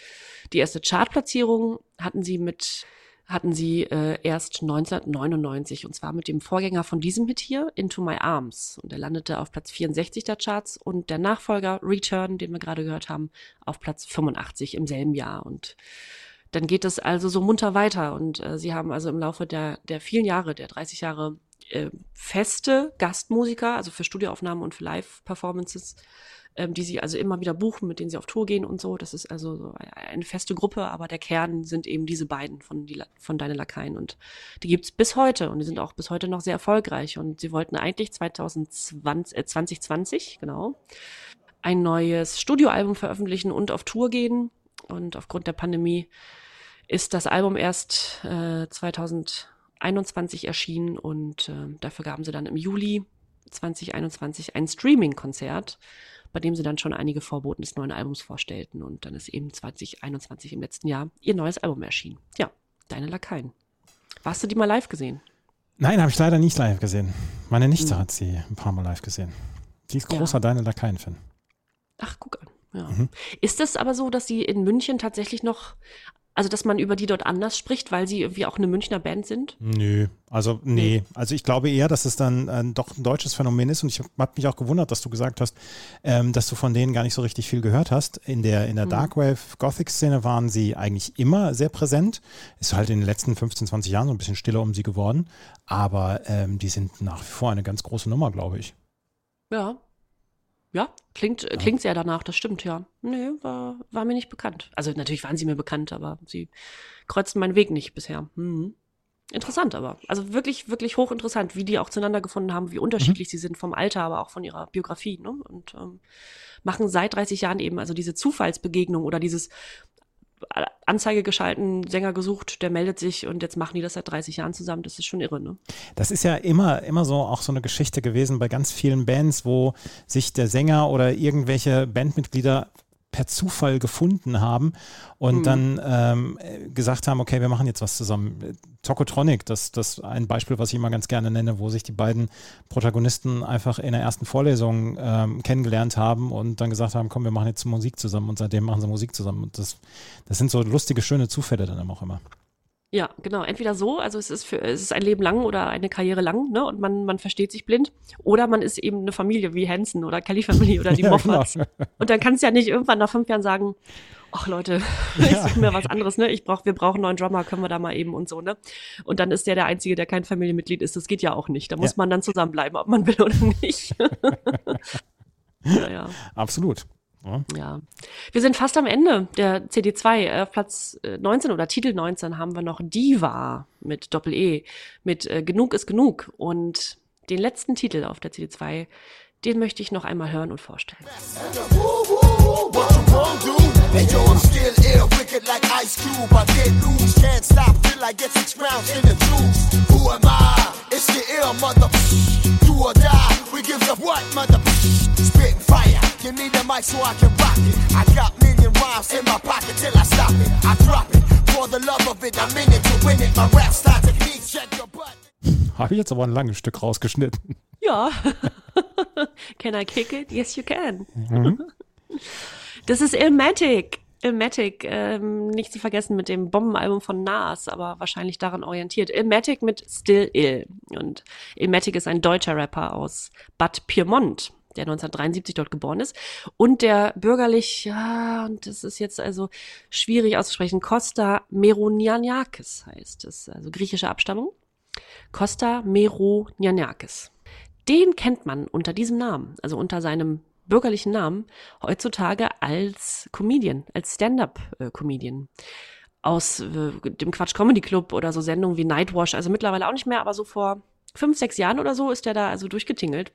die erste Chartplatzierung hatten sie mit hatten sie äh, erst 1999 und zwar mit dem Vorgänger von diesem Hit hier, Into My Arms. Und er landete auf Platz 64 der Charts und der Nachfolger Return, den wir gerade gehört haben, auf Platz 85 im selben Jahr. Und dann geht es also so munter weiter. Und äh, sie haben also im Laufe der, der vielen Jahre, der 30 Jahre, äh, feste Gastmusiker, also für Studioaufnahmen und für Live-Performances, ähm, die sie also immer wieder buchen, mit denen sie auf Tour gehen und so. Das ist also so eine feste Gruppe, aber der Kern sind eben diese beiden von, die, von Deine Lakaien. Und die gibt's bis heute und die sind auch bis heute noch sehr erfolgreich. Und sie wollten eigentlich 2020, äh, 2020 genau, ein neues Studioalbum veröffentlichen und auf Tour gehen. Und aufgrund der Pandemie ist das Album erst äh, 2021 erschienen und äh, dafür gaben sie dann im Juli 2021 ein Streaming-Konzert, bei dem sie dann schon einige Vorboten des neuen Albums vorstellten. Und dann ist eben 2021 im letzten Jahr ihr neues Album erschienen. Ja, Deine Lakaien. Warst du die mal live gesehen? Nein, habe ich leider nicht live gesehen. Meine Nichte hat sie ein paar Mal live gesehen. Die ist Ja. großer Deine Lakaien-Fan. Ach, guck an. Ja. Mhm. Ist es aber so, dass sie in München tatsächlich noch, also dass man über die dort anders spricht, weil sie irgendwie auch eine Münchner Band sind? Nö, also nee. Also ich glaube eher, dass es dann äh, doch ein deutsches Phänomen ist und ich habe mich auch gewundert, dass du gesagt hast, ähm, dass du von denen gar nicht so richtig viel gehört hast. In der, in der Darkwave Gothic Szene waren sie eigentlich immer sehr präsent. Ist halt in den letzten 15, 20 Jahren so ein bisschen stiller um sie geworden, aber ähm, die sind nach wie vor eine ganz große Nummer, glaube ich. Ja. Ja, klingt, äh, klingt sehr danach, das stimmt, ja. Nee, war, war mir nicht bekannt. Also natürlich waren sie mir bekannt, aber sie kreuzten meinen Weg nicht bisher. Mhm. Interessant aber. Also wirklich, wirklich hochinteressant, wie die auch zueinander gefunden haben, wie unterschiedlich sie sind vom Alter, aber auch von ihrer Biografie. Ne? Und ähm, machen seit 30 Jahren eben also diese Zufallsbegegnung oder dieses Anzeige geschalten, Sänger gesucht, der meldet sich und jetzt machen die das seit 30 Jahren zusammen. Das ist schon irre, ne? Das ist ja immer, immer so auch so eine Geschichte gewesen bei ganz vielen Bands, wo sich der Sänger oder irgendwelche Bandmitglieder per Zufall gefunden haben und Mhm. dann ähm, äh, gesagt haben, okay, wir machen jetzt was zusammen. Tokotronic, das, das ist ein Beispiel, was ich immer ganz gerne nenne, wo sich die beiden Protagonisten einfach in der ersten Vorlesung ähm, kennengelernt haben und dann gesagt haben, komm, wir machen jetzt Musik zusammen und seitdem machen sie Musik zusammen. Und das, das sind so lustige, schöne Zufälle dann auch immer. Ja, genau. Entweder so, also es ist für, es ist ein Leben lang oder eine Karriere lang, ne? Und man, man versteht sich blind. Oder man ist eben eine Familie wie Hansen oder Kelly Family oder die [LAUGHS] Ja, Moffats. genau. Und dann kannst du ja nicht irgendwann nach fünf Jahren sagen, ach Leute, [LAUGHS] ich suche mir was anderes, ne? Ich brauch, wir brauchen einen neuen Drummer, können wir da mal eben und so, ne? Und dann ist der der Einzige, der kein Familienmitglied ist. Das geht ja auch nicht. Da muss Ja. man dann zusammenbleiben, ob man will oder [LAUGHS] nicht. ja, ja. Absolut. Ja. Ja. Wir sind fast am Ende der CD2. Äh, Auf Platz äh, 19 oder Titel 19 haben wir noch Diva mit Doppel-E, mit äh, Genug ist genug. Und den letzten Titel auf der CD2, den möchte ich noch einmal hören und vorstellen. You me the mic so I can rock it. I got million rhymes in my pocket till I stop it. I drop it for the love of it. I'm in it to win it. My rap style technique, check your butt. Habe ich jetzt aber ein langes Stück rausgeschnitten. [LAUGHS] Ja. [LAUGHS] can I kick it? Yes, you can. [LAUGHS] Das ist Illmatic. Illmatic, ähm, nicht zu vergessen mit dem Bombenalbum von Nas, aber wahrscheinlich daran orientiert. Illmatic mit Still Ill. Und Illmatic ist ein deutscher Rapper aus Bad Pyrmont, der 1973 dort geboren ist. Und der bürgerlich, ja, und das ist jetzt also schwierig auszusprechen, Costa Meronianakis heißt es, also griechische Abstammung. Costa Meronianakis. Den kennt man unter diesem Namen, also unter seinem bürgerlichen Namen, heutzutage als Comedian, als Stand-up-Comedian. Aus äh, dem Quatsch Comedy Club oder so Sendungen wie Nightwash, also mittlerweile auch nicht mehr, aber so vor fünf, sechs Jahren oder so ist er da also durchgetingelt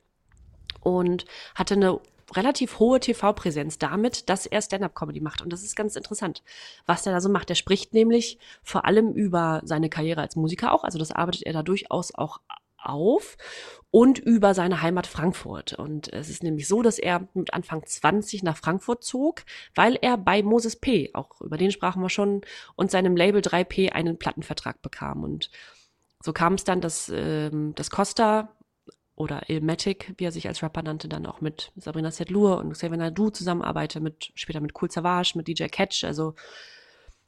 und hatte eine relativ hohe TV-Präsenz damit, dass er Stand-up-Comedy macht. Und das ist ganz interessant, was der da so macht. Er spricht nämlich vor allem über seine Karriere als Musiker auch, also das arbeitet er da durchaus auch auf und über seine Heimat Frankfurt. Und es ist nämlich so, dass er mit Anfang 20 nach Frankfurt zog, weil er bei Moses P., auch über den sprachen wir schon, und seinem Label 3P einen Plattenvertrag bekam. Und so kam es dann, dass, ähm, dass Costa oder Ilmatic, wie er sich als Rapper nannte, dann auch mit Sabrina Sedlur und Xavier Nadu zusammenarbeitet, mit, später mit Cool Savage, mit DJ Catch, also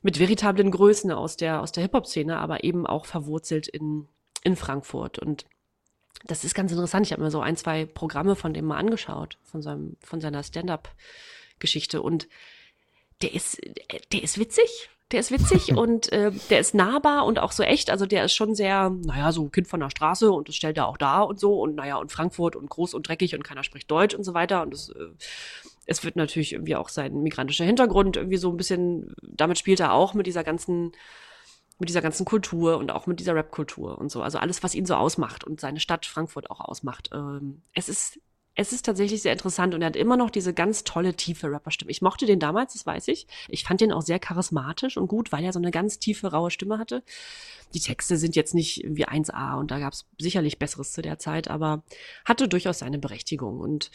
mit veritablen Größen aus der, aus der Hip-Hop-Szene, aber eben auch verwurzelt in, in Frankfurt. Und das ist ganz interessant. Ich habe mir so ein, zwei Programme von dem mal angeschaut, von, seinem, von seiner Stand-up-Geschichte. Und der ist, der ist witzig. Der ist witzig [LAUGHS] und äh, der ist nahbar und auch so echt. Also der ist schon sehr, naja, so Kind von der Straße und das stellt er auch da und so. Und naja, und Frankfurt und groß und dreckig und keiner spricht Deutsch und so weiter. Und es, äh, es wird natürlich irgendwie auch sein migrantischer Hintergrund irgendwie so ein bisschen, damit spielt er auch mit dieser ganzen, mit dieser ganzen Kultur und auch mit dieser Rap-Kultur und so. Also alles, was ihn so ausmacht und seine Stadt Frankfurt auch ausmacht. Ähm, es ist, es ist tatsächlich sehr interessant und er hat immer noch diese ganz tolle, tiefe Rapperstimme. Ich mochte den damals, das weiß ich. Ich fand den auch sehr charismatisch und gut, weil er so eine ganz tiefe, raue Stimme hatte. Die Texte sind jetzt nicht irgendwie 1A und da gab es sicherlich Besseres zu der Zeit, aber hatte durchaus seine Berechtigung. Und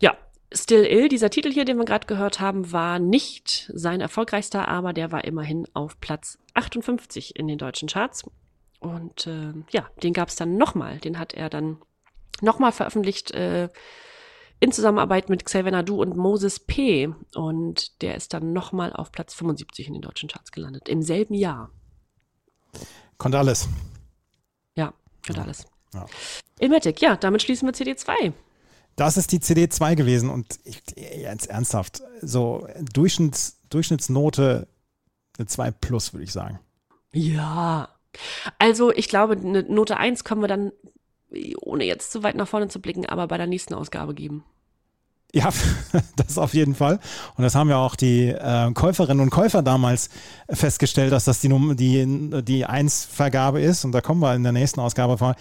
ja, Still Ill, dieser Titel hier, den wir gerade gehört haben, war nicht sein erfolgreichster, aber der war immerhin auf Platz 58 in den deutschen Charts. Und äh, ja, den gab es dann nochmal. Den hat er dann nochmal veröffentlicht äh, in Zusammenarbeit mit Xavier Nadu und Moses P. Und der ist dann nochmal auf Platz 75 in den deutschen Charts gelandet. Im selben Jahr. Konnte alles. Ja, und alles. Ja. Ilmatic, ja, damit schließen wir CD2. Das ist die CD2 gewesen und ich, jetzt ernsthaft, so Durchschnitts, Durchschnittsnote eine 2 plus, würde ich sagen. Ja. Also, ich glaube, eine Note 1 können wir dann, ohne jetzt zu weit nach vorne zu blicken, aber bei der nächsten Ausgabe geben. Ja, [LAUGHS] das auf jeden Fall. Und das haben ja auch die äh, Käuferinnen und Käufer damals festgestellt, dass das die, Num die, die 1-Vergabe ist. Und da kommen wir in der nächsten Ausgabe vor.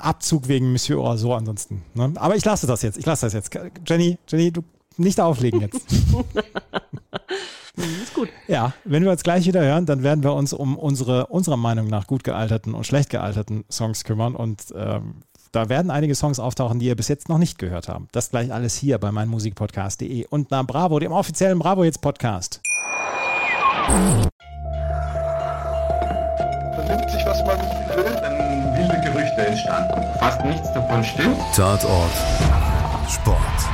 Abzug wegen Monsieur Oiseau ansonsten. Ne? Aber ich lasse das jetzt. Ich lasse das jetzt. Jenny, Jenny, du nicht auflegen jetzt. [LAUGHS] Ist gut. Ja, wenn wir uns gleich wieder hören, dann werden wir uns um unsere, unserer Meinung nach gut gealterten und schlecht gealterten Songs kümmern und ähm, Da werden einige Songs auftauchen, die ihr bis jetzt noch nicht gehört habt. Das gleich alles hier bei meinmusikpodcast.de und na Bravo, dem offiziellen Bravo jetzt Podcast. vernimmt sich, was man will. Dann wilde Gerüchte entstanden. Fast nichts davon stimmt. Tatort Sport.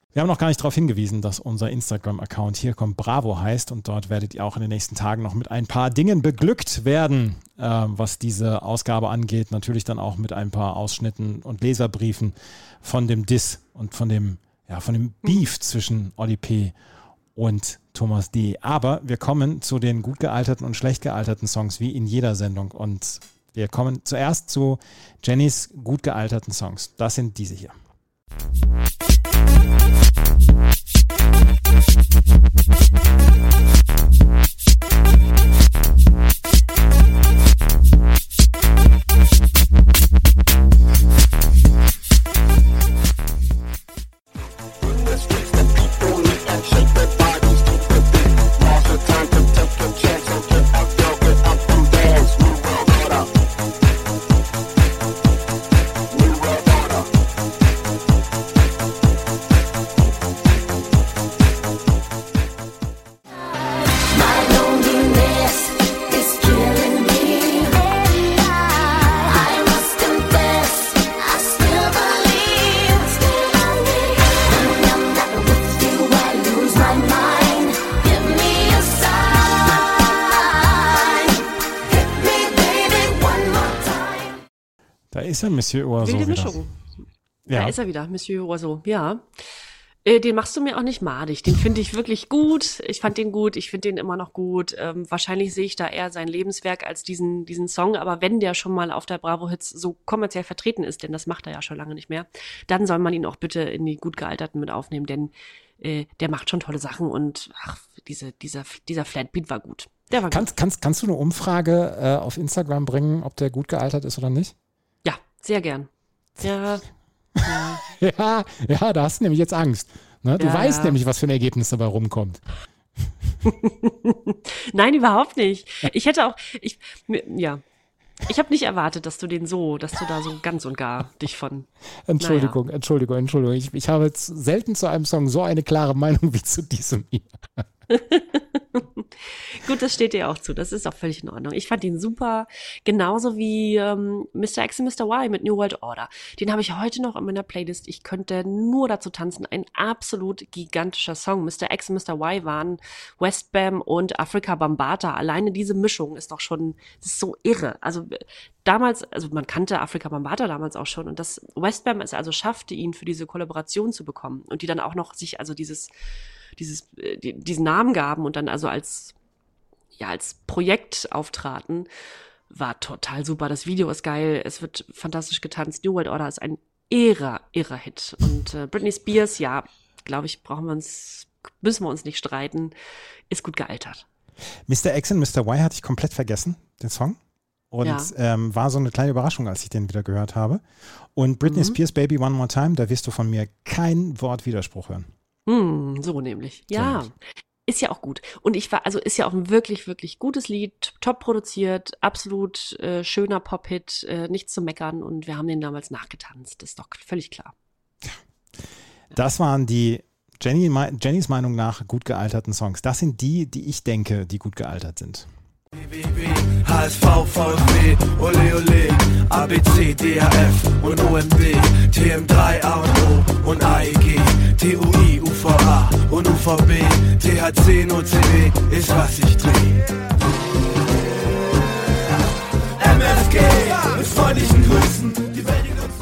Wir haben noch gar nicht darauf hingewiesen, dass unser Instagram-Account hier kommt Bravo heißt und dort werdet ihr auch in den nächsten Tagen noch mit ein paar Dingen beglückt werden, äh, was diese Ausgabe angeht. Natürlich dann auch mit ein paar Ausschnitten und Leserbriefen von dem Diss und von dem, ja, von dem Beef zwischen Oli P. und Thomas D. Aber wir kommen zu den gut gealterten und schlecht gealterten Songs, wie in jeder Sendung. Und wir kommen zuerst zu Jennys gut gealterten Songs. Das sind diese hier. Ist ja Monsieur Oiseau Wilde wieder. Mischung. Ja. Da ist er wieder, Monsieur Oiseau. Ja. Äh, Den machst du mir auch nicht madig. Den finde ich wirklich gut. Ich fand den gut. Ich finde den immer noch gut. Ähm, wahrscheinlich sehe ich da eher sein Lebenswerk als diesen, diesen Song. Aber wenn der schon mal auf der Bravo Hits so kommerziell vertreten ist, denn das macht er ja schon lange nicht mehr, dann soll man ihn auch bitte in die gut gealterten mit aufnehmen, denn äh, der macht schon tolle Sachen und ach, diese, dieser, dieser Flatbeat war gut. Der war Kannst, kannst, kannst du eine Umfrage äh, auf Instagram bringen, ob der gut gealtert ist oder nicht? Ja, sehr gern. Ja, [LAUGHS] Ja, ja, da hast du nämlich jetzt Angst. Ne? Du Ja, weißt ja. nämlich, was für ein Ergebnis dabei rumkommt. [LAUGHS] Nein, überhaupt nicht. Ich hätte auch, ich, ja, ich habe nicht erwartet, dass du den so, dass du da so ganz und gar dich von. Entschuldigung, Entschuldigung, Entschuldigung. Ich, ich habe jetzt selten zu einem Song so eine klare Meinung [LAUGHS] wie zu diesem hier. [LAUGHS] Gut, das steht dir auch zu. Das ist auch völlig in Ordnung. Ich fand ihn super, genauso wie ähm, Mr. X und Mr. Y mit New World Order. Den habe ich heute noch in meiner Playlist. Ich könnte nur dazu tanzen. Ein absolut gigantischer Song. Mr. X und Mr. Y waren Westbam und Afrika Bambata. Alleine diese Mischung ist doch schon, ist so irre. Also damals, also man kannte Afrika Bambata damals auch schon und das Westbam es also schaffte, ihn für diese Kollaboration zu bekommen und die dann auch noch sich also dieses dieses äh, die, diesen Namen gaben und dann also als ja als Projekt auftraten, war total super. Das Video ist geil, es wird fantastisch getanzt. New World Order ist ein irrer, irrer Hit. Und äh, Britney Spears, ja, glaube ich, brauchen wir uns, müssen wir uns nicht streiten, ist gut gealtert. Mr. X und Mr. Y hatte ich komplett vergessen, den Song. Und Ja. ähm, war so eine kleine Überraschung, als ich den wieder gehört habe. Und Britney Mhm. Spears Baby One More Time, da wirst du von mir kein Wort Widerspruch hören. Hm, so nämlich. Ja. nämlich. Ist ja auch gut. Und ich war, also ist ja auch ein wirklich, wirklich gutes Lied, top produziert, absolut äh, schöner Pop-Hit, äh, nichts zu meckern und wir haben den damals nachgetanzt. Ist doch völlig klar. Das waren die Jenny, Jennys Meinung nach gut gealterten Songs. Das sind die, die ich denke, die gut gealtert sind. HSV, VfB, Ole Ole, ABC, DHF und OMB, TM3, A und O und AEG, TUI, UVA und UVB, THC, NOCB ist was ich dreh. MFG mit freundlichen Grüßen, die Welt in uns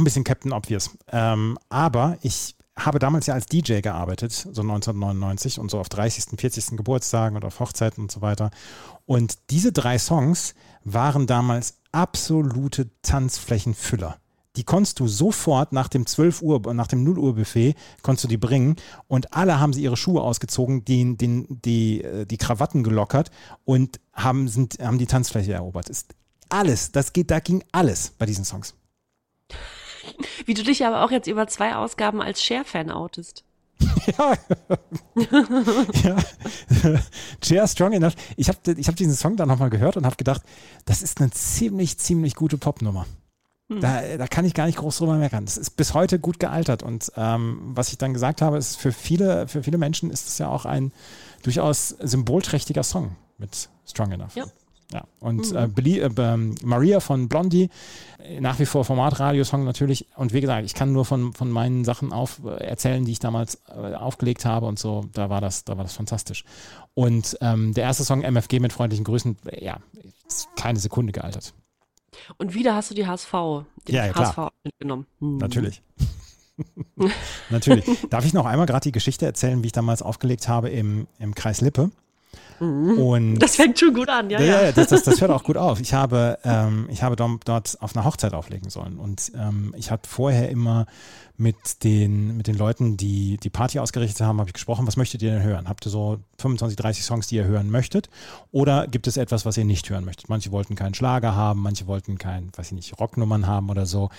ein bisschen Captain Obvious. Ähm, aber ich habe damals ja als DJ gearbeitet, so 1999 und so auf 30., 40. Geburtstagen und auf Hochzeiten und so weiter. Und diese drei Songs waren damals absolute Tanzflächenfüller. Die konntest du sofort nach dem 12 Uhr, nach dem 0 Uhr Buffet, konntest du die bringen und alle haben sie ihre Schuhe ausgezogen, den, den, die, äh, die Krawatten gelockert und haben, sind, haben die Tanzfläche erobert. Ist alles, das geht, da ging alles bei diesen Songs. Wie du dich aber auch jetzt über zwei Ausgaben als Cher-Fan outest. Ja. [LAUGHS] ja. [LAUGHS] Chair Strong Enough. Ich habe ich hab diesen Song dann nochmal gehört und habe gedacht, das ist eine ziemlich, ziemlich gute Popnummer. Da, da kann ich gar nicht groß drüber meckern. Das ist bis heute gut gealtert. Und ähm, was ich dann gesagt habe, ist für viele, für viele Menschen ist es ja auch ein durchaus symbolträchtiger Song mit Strong Enough. Ja. Ja, und äh, Belie- äh, ähm, Maria von Blondie, äh, nach wie vor Formatradiosong natürlich. Und wie gesagt, ich kann nur von, von meinen Sachen auf, äh, erzählen, die ich damals äh, aufgelegt habe und so. Da war das, da war das fantastisch. Und ähm, der erste Song MFG mit freundlichen Grüßen, äh, ja, ist keine Sekunde gealtert. Und wieder hast du die HSV, den Ja, ja, klar. HSV mitgenommen. Hm. Natürlich. [LAUGHS] Natürlich. Darf ich noch einmal gerade die Geschichte erzählen, wie ich damals aufgelegt habe im, im Kreis Lippe? Und Das fängt schon gut an, ja, ja, ja. das, das, das hört auch gut auf. Ich habe, ähm, ich habe dort, auf einer Hochzeit auflegen sollen und ähm, ich habe vorher immer mit den, mit den Leuten, die die Party ausgerichtet haben, habe ich gesprochen, was möchtet ihr denn hören? Habt ihr so 25, 30 Songs, die ihr hören möchtet? Oder gibt es etwas, was ihr nicht hören möchtet? Manche wollten keinen Schlager haben, manche wollten kein, weiß ich nicht, Rocknummern haben oder so.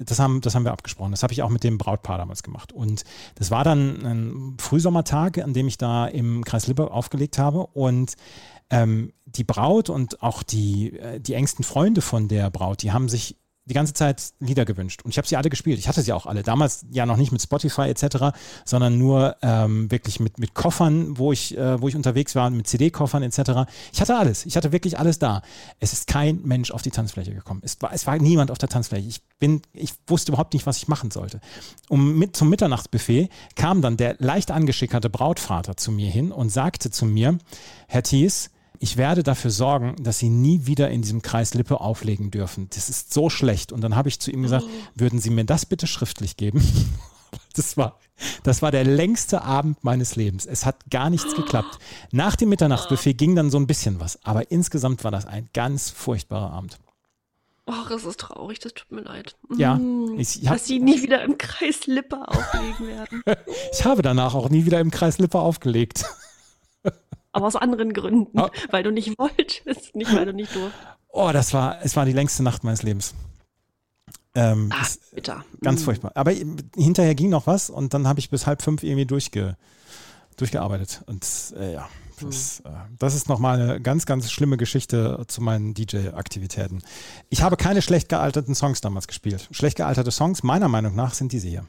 Das haben, das haben wir abgesprochen. Das habe ich auch mit dem Brautpaar damals gemacht. Und das war dann ein Frühsommertag, an dem ich da im Kreis Lippe aufgelegt habe. Und ähm, die Braut und auch die, äh, die engsten Freunde von der Braut, die haben sich die ganze Zeit Lieder gewünscht. Und ich habe sie alle gespielt. Ich hatte sie auch alle. Damals ja noch nicht mit Spotify etc., sondern nur ähm, wirklich mit, mit Koffern, wo ich, äh, wo ich unterwegs war, mit CD-Koffern etc. Ich hatte alles. Ich hatte wirklich alles da. Es ist kein Mensch auf die Tanzfläche gekommen. Es war, es war niemand auf der Tanzfläche. Ich bin, ich wusste überhaupt nicht, was ich machen sollte. Um mit zum Mitternachtsbuffet kam dann der leicht angeschickerte Brautvater zu mir hin und sagte zu mir, Herr Thies, ich werde dafür sorgen, dass Sie nie wieder in diesem Kreis Lippe auflegen dürfen. Das ist so schlecht. Und dann habe ich zu ihm gesagt, würden Sie mir das bitte schriftlich geben? [LAUGHS] Das war, das war der längste Abend meines Lebens. Es hat gar nichts geklappt. Nach dem Mitternachtsbuffet ging dann so ein bisschen was. Aber insgesamt war das ein ganz furchtbarer Abend. Ach, es ist traurig, das tut mir leid. Ja, ich- ich hab- dass sie nie wieder im Kreis Lippe auflegen werden. [LAUGHS] Ich habe danach auch nie wieder im Kreis Lippe aufgelegt. Aber aus anderen Gründen. Ah. Weil du nicht wolltest, nicht weil du nicht durftest. Oh, das war, es war die längste Nacht meines Lebens. Ähm, Ach, bitter. Ganz Mm. furchtbar. Aber hinterher ging noch was und dann habe ich bis halb fünf irgendwie durchge, durchgearbeitet. Und äh, ja, das, äh, das ist nochmal eine ganz, ganz schlimme Geschichte zu meinen DJ-Aktivitäten. Ich habe keine schlecht gealterten Songs damals gespielt. Schlecht gealterte Songs, meiner Meinung nach, sind diese hier.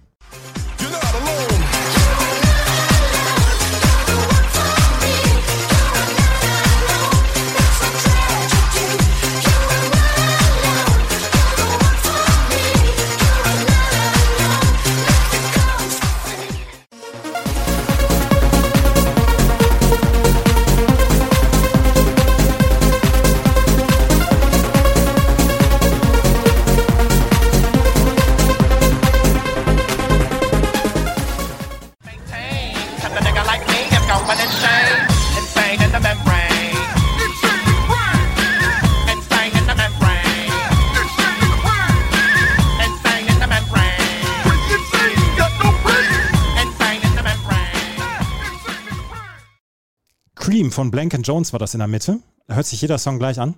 Von Blank Jones war das in der Mitte. Hört sich jeder Song gleich an.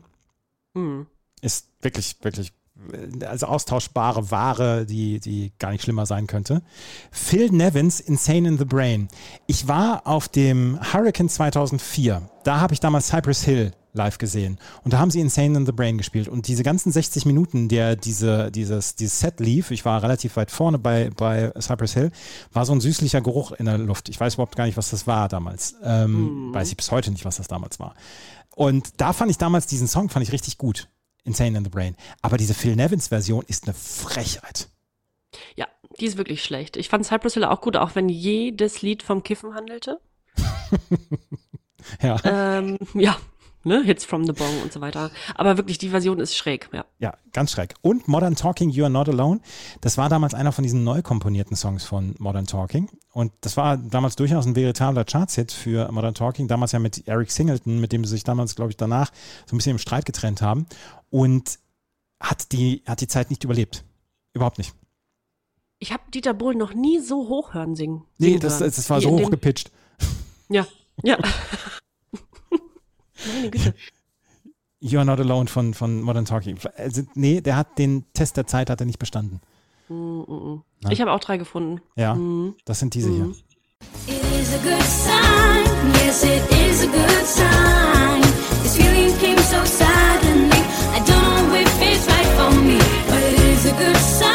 Hm. Ist wirklich, wirklich, äh, also austauschbare Ware, die, die gar nicht schlimmer sein könnte. Phil Nevins, Insane in the Brain. Ich war auf dem Hurricane 2004. Da habe ich damals Cypress Hill live gesehen. Und da haben sie Insane in the Brain gespielt. Und diese ganzen 60 Minuten, der diese, dieses, dieses Set lief, ich war relativ weit vorne bei, bei Cypress Hill, war so ein süßlicher Geruch in der Luft. Ich weiß überhaupt gar nicht, was das war damals. Ähm, Weiß ich bis heute nicht, was das damals war. Und da fand ich damals diesen Song, fand ich richtig gut. Insane in the Brain. Aber diese Phil Nevins Version ist eine Frechheit. Ja, die ist wirklich schlecht. Ich fand Cypress Hill auch gut, auch wenn jedes Lied vom Kiffen handelte. [LAUGHS] Ja. Ähm, ja, ne? Hits from the Bong und so weiter. Aber wirklich, die Version ist schräg, ja. Ja, ganz schräg. Und Modern Talking, You Are Not Alone. Das war damals einer von diesen neu komponierten Songs von Modern Talking. Und das war damals durchaus ein veritabler Charts-Hit für Modern Talking. Damals ja mit Eric Singleton, mit dem sie sich damals, glaube ich, danach so ein bisschen im Streit getrennt haben. Und hat die, hat die Zeit nicht überlebt. Überhaupt nicht. Ich habe Dieter Bohlen noch nie so hoch hören singen. Nee, das, das war Wie so in dem- hochgepitcht. Ja, ja. [LAUGHS] Meine Güte. You Are Not Alone von, von Modern Talking. Also, nee, der hat den Test der Zeit hat er nicht bestanden. Mm, mm, mm. Ich habe auch drei gefunden. Ja, Mhm. das sind diese hier. It is a good sign, yes, it is a good sign. This feeling came so suddenly. I don't know if it's right for me, but it is a good sign,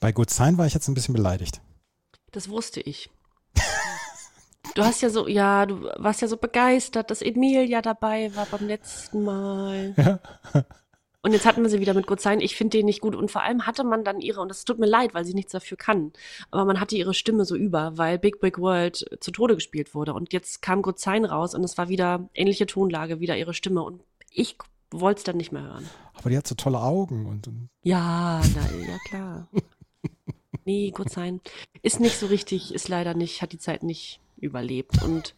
Bei Good Sign war ich jetzt ein bisschen beleidigt. Das wusste ich. [LAUGHS] Du hast ja so, ja, du warst ja so begeistert, dass Emilia dabei war beim letzten Mal. [LAUGHS] Und jetzt hatten wir sie wieder mit Good Sign. Ich finde den nicht gut. Und vor allem hatte man dann ihre, und das tut mir leid, weil sie nichts dafür kann, aber man hatte ihre Stimme so über, weil Big Big World zu Tode gespielt wurde. Und jetzt kam Good Sign raus und es war wieder ähnliche Tonlage, wieder ihre Stimme. Und ich wollte es dann nicht mehr hören. Aber die hat so tolle Augen und, und Ja, na, ja klar. [LAUGHS] Nee, Good Sign. Ist nicht so richtig, ist leider nicht, hat die Zeit nicht überlebt. Und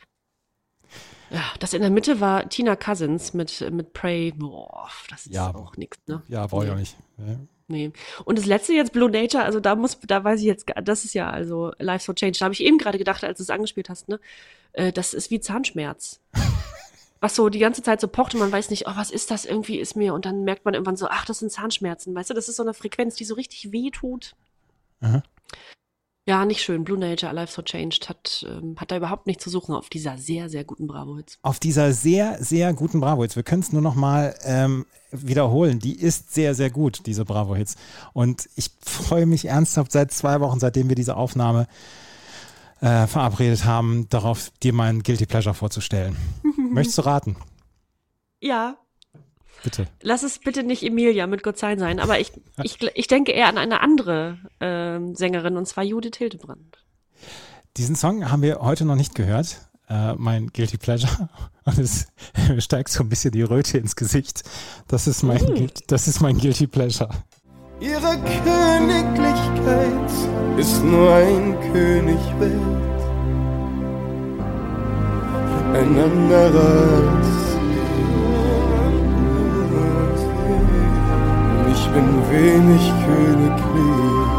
ja, das in der Mitte war Tina Cousins mit, mit Prey. Boah, das ist Ja. auch nix, ne? ja, brauche ich Nee. auch nicht. Ja. Nee. Und das letzte jetzt Blue Nature, also da muss, da weiß ich jetzt, das ist ja also Life so Change. Da habe ich eben gerade gedacht, als du es angespielt hast, ne? Äh, das ist wie Zahnschmerz. [LAUGHS] Was so die ganze Zeit so pocht und man weiß nicht, oh, was ist das? Irgendwie ist mir. Und dann merkt man irgendwann so, ach, das sind Zahnschmerzen. Weißt du, das ist so eine Frequenz, die so richtig weh tut. Aha. Ja, nicht schön. Blue Nature, Alive So Changed hat, ähm, hat da überhaupt nichts zu suchen auf dieser sehr, sehr guten Bravo-Hits. Auf dieser sehr, sehr guten Bravo-Hits. Wir können es nur noch mal ähm, wiederholen. Die ist sehr, sehr gut, diese Bravo-Hits. Und ich freue mich ernsthaft seit zwei Wochen, seitdem wir diese Aufnahme äh, verabredet haben, darauf dir mein Guilty Pleasure vorzustellen. [LAUGHS] Möchtest du raten? Ja, Bitte. Lass es bitte nicht Emilia mit Gott sein sein, aber ich, ich, ich denke eher an eine andere ähm, Sängerin, und zwar Judith Hildebrand. Diesen Song haben wir heute noch nicht gehört. Äh, mein Guilty Pleasure. [LAUGHS] Und es [LAUGHS] steigt so ein bisschen die Röte ins Gesicht. Das ist mein, Guilty- das ist mein Guilty Pleasure. Ihre Königlichkeit ist nur ein König wert. Ein anderer als bin wenig königlich.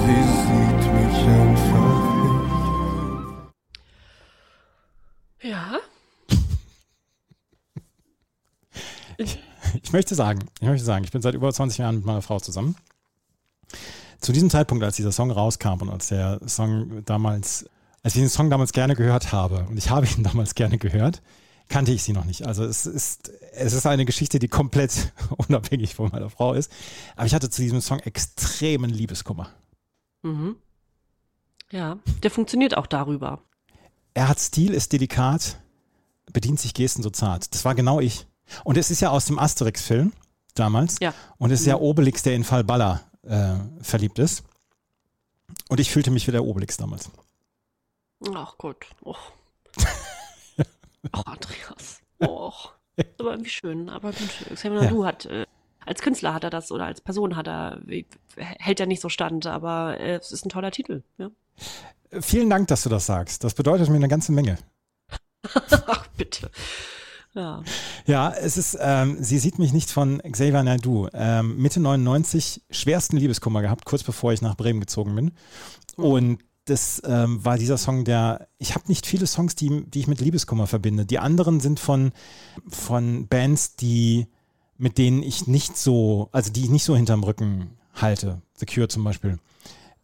Sie sieht mich einfach nicht. Ja. Ich möchte sagen, ich möchte sagen, ich bin seit über 20 Jahren mit meiner Frau zusammen. Zu diesem Zeitpunkt, als dieser Song rauskam und als der Song damals, als ich den Song damals gerne gehört habe, und ich habe ihn [LAUGHS] damals gerne gehört, kannte ich sie noch nicht. Also es ist, es ist eine Geschichte, die komplett [LAUGHS] unabhängig von meiner Frau ist. Aber ich hatte zu diesem Song extremen Liebeskummer. Mhm. Ja, der funktioniert auch darüber. Er hat Stil, ist delikat, bedient sich Gesten so zart. Das war genau ich. Und es ist ja aus dem Asterix-Film damals. Ja. Und es ist ja Obelix, der in Falballa äh, verliebt ist. Und ich fühlte mich wie der Obelix damals. Ach Gott. Och. Ach, Andreas. Och. Aber irgendwie schön. Aber gut. Xavier Ja. Du hat, äh, als Künstler hat er das oder als Person hat er, hält er nicht so stand, aber äh, es ist ein toller Titel. Ja. Vielen Dank, dass du das sagst. Das bedeutet mir eine ganze Menge. Ach, bitte. Ja. Ja, es ist, ähm, sie sieht mich nicht von Xavier Naidoo. Ähm, Mitte 99 schwersten Liebeskummer gehabt, kurz bevor ich nach Bremen gezogen bin. Und das ähm, war dieser Song, der, ich habe nicht viele Songs, die, die ich mit Liebeskummer verbinde. Die anderen sind von, von Bands, die, mit denen ich nicht so, also die ich nicht so hinterm Rücken halte. The Cure zum Beispiel.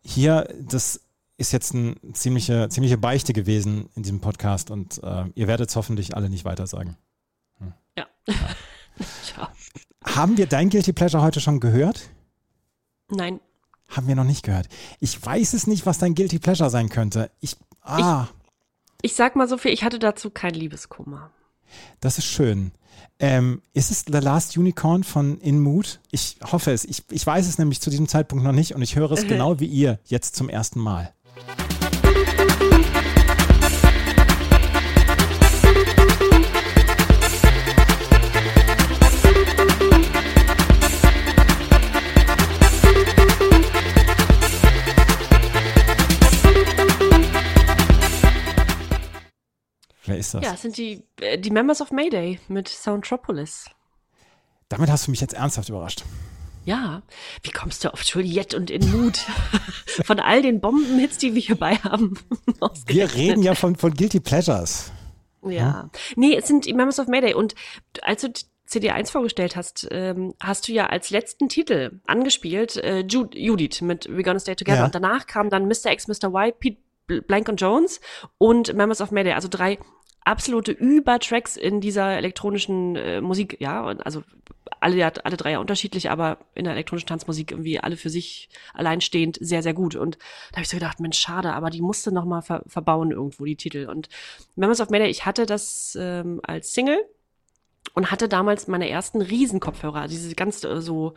Hier, das ist jetzt eine ziemliche, ziemliche Beichte gewesen in diesem Podcast und äh, ihr werdet es hoffentlich alle nicht weiter sagen. Ja. [LAUGHS] Ciao. Haben wir dein Guilty Pleasure heute schon gehört? Nein. Haben wir noch nicht gehört. Ich weiß es nicht, was dein Guilty Pleasure sein könnte. Ich, ah, Ich sag mal so viel, ich hatte dazu kein Liebeskummer. das ist schön. Ähm, ist es The Last Unicorn von In Mood? Ich hoffe es. Ich, ich weiß es nämlich zu diesem Zeitpunkt noch nicht und ich höre es [LAUGHS] genau wie ihr jetzt zum ersten Mal. Wer ist das? Ja, es sind die, äh, die Members of Mayday mit Soundtropolis. Damit hast du mich jetzt ernsthaft überrascht. Ja, wie kommst du auf Juliette und in Mut? [LAUGHS] Von all den Bombenhits, die wir hierbei haben. [LAUGHS] Wir reden ja von, von Guilty Pleasures. Ja. Nee, es sind die Members of Mayday. Und als du CD1 vorgestellt hast, ähm, hast du ja als letzten Titel angespielt äh, Ju Judith mit We're Gonna Stay Together. Ja. Und danach kam dann Mr. X, Mr. Y, Pete Bl- Blank und Jones und Members of Mayday. Also drei absolute Übertracks in dieser elektronischen äh, Musik. Ja, und also alle, alle drei ja unterschiedlich, aber in der elektronischen Tanzmusik irgendwie alle für sich alleinstehend sehr, sehr gut. Und da habe ich so gedacht, Mensch, schade, aber die musste noch mal ver verbauen irgendwo, die Titel. Und Members of Mayday, ich hatte das ähm, als Single und hatte damals meine ersten Riesenkopfhörer, also diese ganz äh, so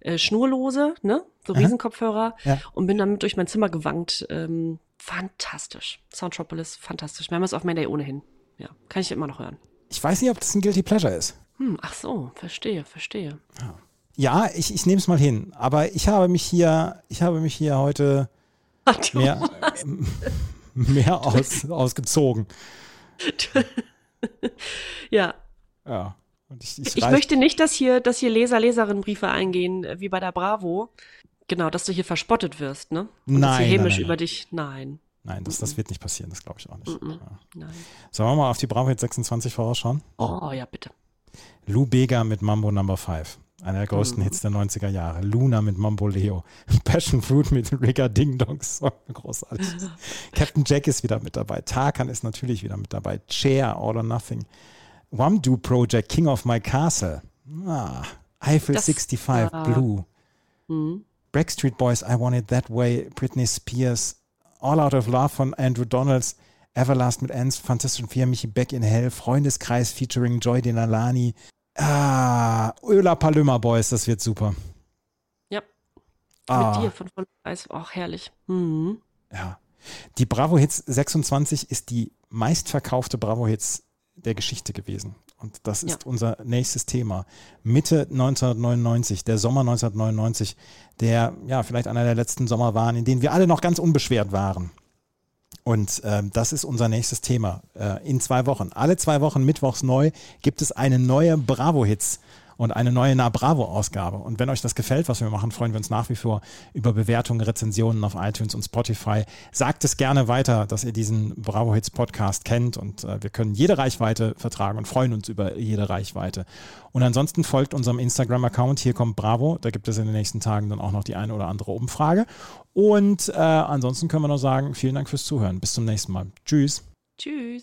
äh, schnurlose, ne, so Aha. Riesenkopfhörer Ja. und bin damit durch mein Zimmer gewankt. Ähm, fantastisch. Soundtropolis, fantastisch. Members of Mayday ohnehin. Ja, kann ich immer noch hören. Ich weiß nicht, ob das ein Guilty Pleasure ist. Hm, ach so, verstehe, verstehe. Ja, ich, ich nehme es mal hin. Aber ich habe mich hier, ich habe mich hier heute [LAUGHS] mehr, [LAUGHS] mehr aus, ausgezogen. [LAUGHS] Ja. Ja. Ich, ich, Ich möchte nicht, dass hier, dass hier Leser, Leserinnen Briefe eingehen, äh, wie bei der Bravo. Genau, dass du hier verspottet wirst, ne? Und dass Nein, hier nein, hämisch nein, über dich. Nein. Nein, das, das wird nicht passieren, das glaube ich auch nicht. Mhm. Ja. Nein. Sollen wir mal auf die Bravo jetzt 26 vorausschauen? Oh ja, bitte. Lou Bega mit Mambo Number 5. Einer der größten Mhm. Hits der 90er Jahre. Luna mit Mambo Leo. [LAUGHS] Passion Fruit mit Rigga Ding Dong Song. [LAUGHS] Großartig. [LAUGHS] Captain Jack ist wieder mit dabei. Tarkan ist natürlich wieder mit dabei. Chair, All or Nothing. Wamdu Project, King of My Castle. Ah, Eiffel Das 65, war- Blue. Mhm. Backstreet Boys, I Want It That Way, Britney Spears, All Out of Love von Andrew Donalds, Everlast mit Ends, Fantastischen Vier, Michi Beck in Hell, Freundeskreis featuring Joy Denalani, ah, Öla Palömer Boys, das wird super. Ja. Ah, Mit dir von voll Eis. Auch herrlich. Mhm. ja. Die Bravo Hits 26 ist die meistverkaufte Bravo Hits der Geschichte gewesen. Und das ist Ja. unser nächstes Thema. Mitte 1999, der Sommer 1999, der ja vielleicht einer der letzten Sommer waren, in denen wir alle noch ganz unbeschwert waren. Und ähm, das ist unser nächstes Thema. Äh, in zwei Wochen, alle zwei Wochen mittwochs neu, gibt es eine neue Bravo-Hits und eine neue Na Bravo-Ausgabe. Und wenn euch das gefällt, was wir machen, freuen wir uns nach wie vor über Bewertungen, Rezensionen auf iTunes und Spotify. Sagt es gerne weiter, dass ihr diesen Bravo-Hits-Podcast kennt und äh, wir können jede Reichweite vertragen und freuen uns über jede Reichweite. Und ansonsten folgt unserem Instagram-Account, hier kommt Bravo. Da gibt es in den nächsten Tagen dann auch noch die eine oder andere Umfrage. Und äh, ansonsten können wir noch sagen, vielen Dank fürs Zuhören. Bis zum nächsten Mal. Tschüss. Tschüss.